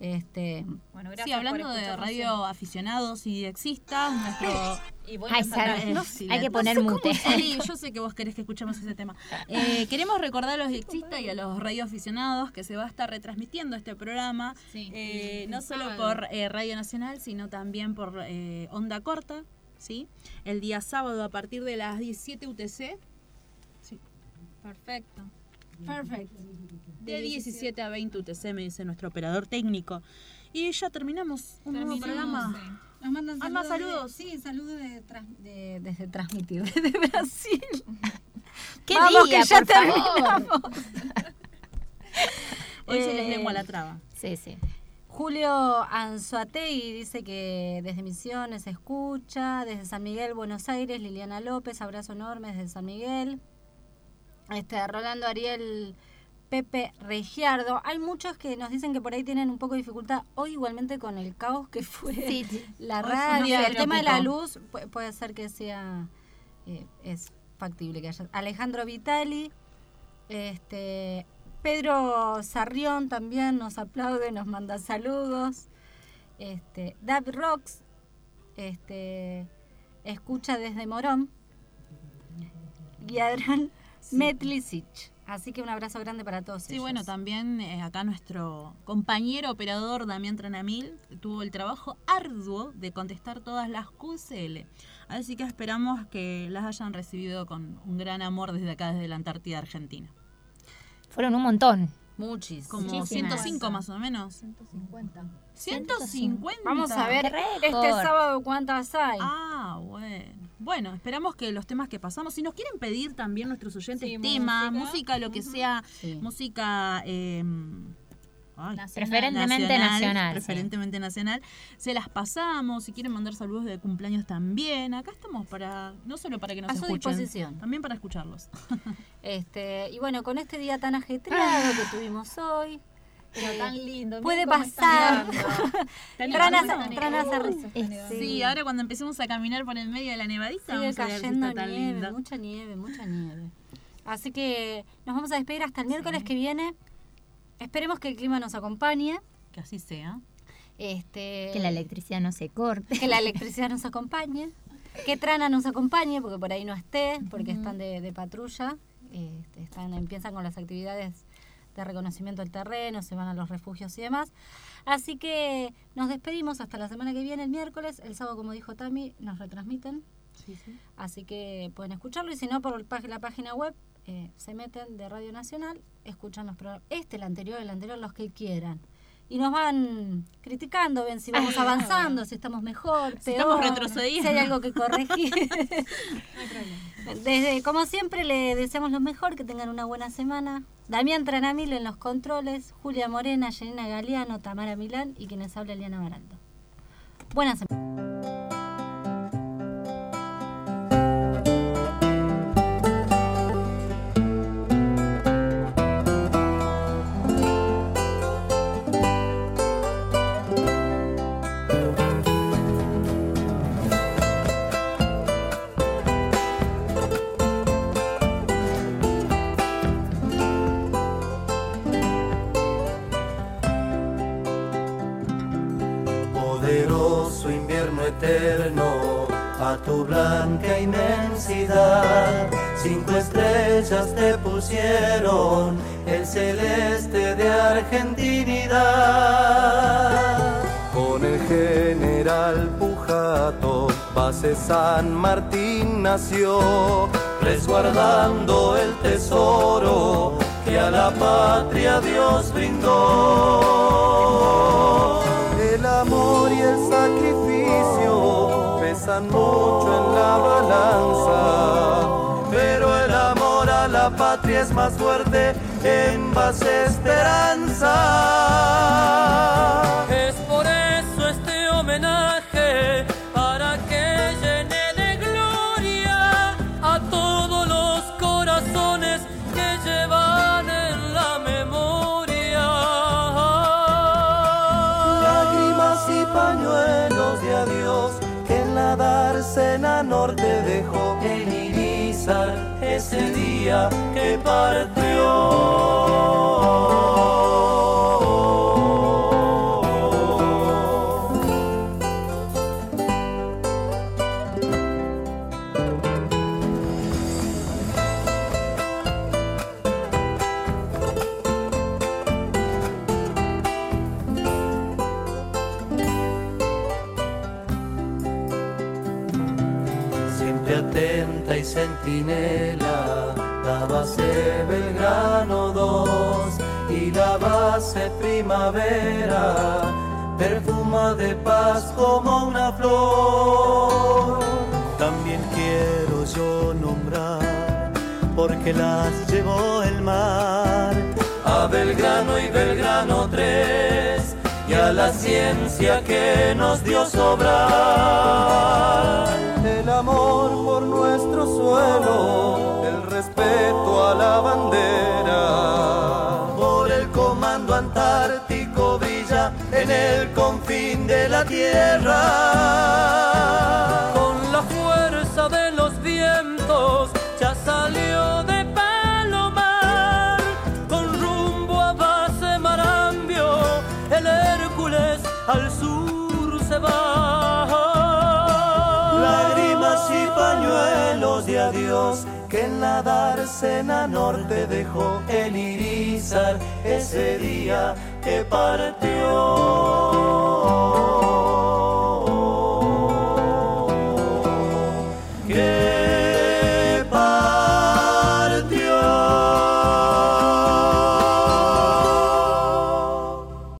Este, bueno, Sí, hablando de radio aficionados y existas, nuestro... Y Ay, Sara, Eh, no, sí, hay que no poner sé cómo- mute. Sí, yo sé que vos querés que escuchemos ese tema. Eh, queremos recordar a los existas y a los radioaficionados que se va a estar retransmitiendo este programa, eh, no solo por eh, Radio Nacional, sino también por eh, Onda Corta, ¿sí? El día sábado a partir de las 17 UTC. Sí. Perfecto. Perfecto. De 17 a 20 UTC, me dice nuestro operador técnico. Y ya terminamos un nuevo programa. sí. Nos mandan ¿Hay más saludos. saludos? de- sí, saludos de, desde transmitir, desde Brasil. ¿Qué Vamos, día, que ya por favor? terminamos. Hoy se les Eh, lengua la traba. Sí, sí. Julio Anzuategui dice que desde Misiones escucha, desde San Miguel, Buenos Aires, Liliana López, abrazo enorme desde San Miguel. Este, Rolando Ariel Pepe Regiardo. Hay muchos que nos dicen que por ahí tienen un poco de dificultad hoy igualmente con el caos que fue Sí, sí. la radio. El tema de la luz pu- puede ser que sea eh, es factible que haya. Alejandro Vitali, este Pedro Sarrión también nos aplaude, nos manda saludos. Este, Dab Rocks, este, escucha desde Morón. Y Adrián Metlicic. Así que un abrazo grande para todos Sí, ellos. bueno, también eh, acá nuestro compañero operador Damián Tranamil tuvo el trabajo arduo de contestar todas las QCL. Así que esperamos que las hayan recibido con un gran amor desde acá, desde la Antártida Argentina. Fueron un montón. Muchísimas. Como Muchísimas. 105 más o menos. 150. 150. Vamos a ver este sábado cuántas hay. Ah, bueno. Bueno, esperamos que los temas que pasamos, si nos quieren pedir también nuestros oyentes Sí, temas, música. música, lo que sea, Sí. música... eh, ay, Preferentemente nacional. Preferentemente nacional. Se las pasamos, si quieren mandar saludos de cumpleaños también. Acá estamos para, no solo para que nos A su escuchen, disposición. también para escucharlos. Este, y bueno, con este día tan ajetreado que tuvimos hoy. Pero eh, tan lindo. Puede pasar. nevando. Está Trana, nevando. trana hace risa. está nevando. Sí, ahora cuando empecemos a caminar por el medio de la nevadita, Sigue vamos a ver si cayendo tan nieve, lindo. mucha nieve, mucha nieve. Así que nos vamos a despedir hasta el miércoles que viene. Esperemos que el clima nos acompañe. Que así sea. Este, Que la electricidad no se corte. que la electricidad nos acompañe. Que Trana nos acompañe, porque por ahí no esté, porque están de, de patrulla. Este, están, empiezan con las actividades de reconocimiento del terreno, se van a los refugios y demás. Así que nos despedimos hasta la semana que viene, el miércoles. El sábado, como dijo Tami, nos retransmiten. Así que pueden escucharlo y si no, por la página web eh, se meten de Radio Nacional, escuchan los programas. Este, el anterior, el anterior, los que quieran. Y nos van criticando, ven si vamos avanzando, si estamos mejor, Si peor, estamos retrocediendo. si hay algo que corregir. Desde, como siempre, le deseamos lo mejor, que tengan una buena semana. Damián Tranamil en los controles, Julia Morena, Janina Galeano, Tamara Milán y quienes habla Eliana Baraldo. Buena semana. A tu blanca inmensidad. Cinco estrellas te pusieron el celeste de argentinidad. Con el general Pujato, base San Martín nació, resguardando el tesoro que a la patria Dios brindó. Pesan mucho en la balanza, pero el amor a la patria es más fuerte en base esperanza. Ese día que partió. Primavera, perfuma de paz como una flor. También quiero yo nombrar, porque las llevó el mar, a Belgrano y Belgrano 3 y a la ciencia que nos dio sobrar. El amor por nuestro suelo, el respeto a la bandera. Brilla en el confín de la tierra. Con la fuerza de los vientos ya salió de Palomar. Con rumbo a base Marambio el Hércules al sur se va. Lágrimas y pañuelos de adiós que en la dársena norte dejó el irizar ese día que partió.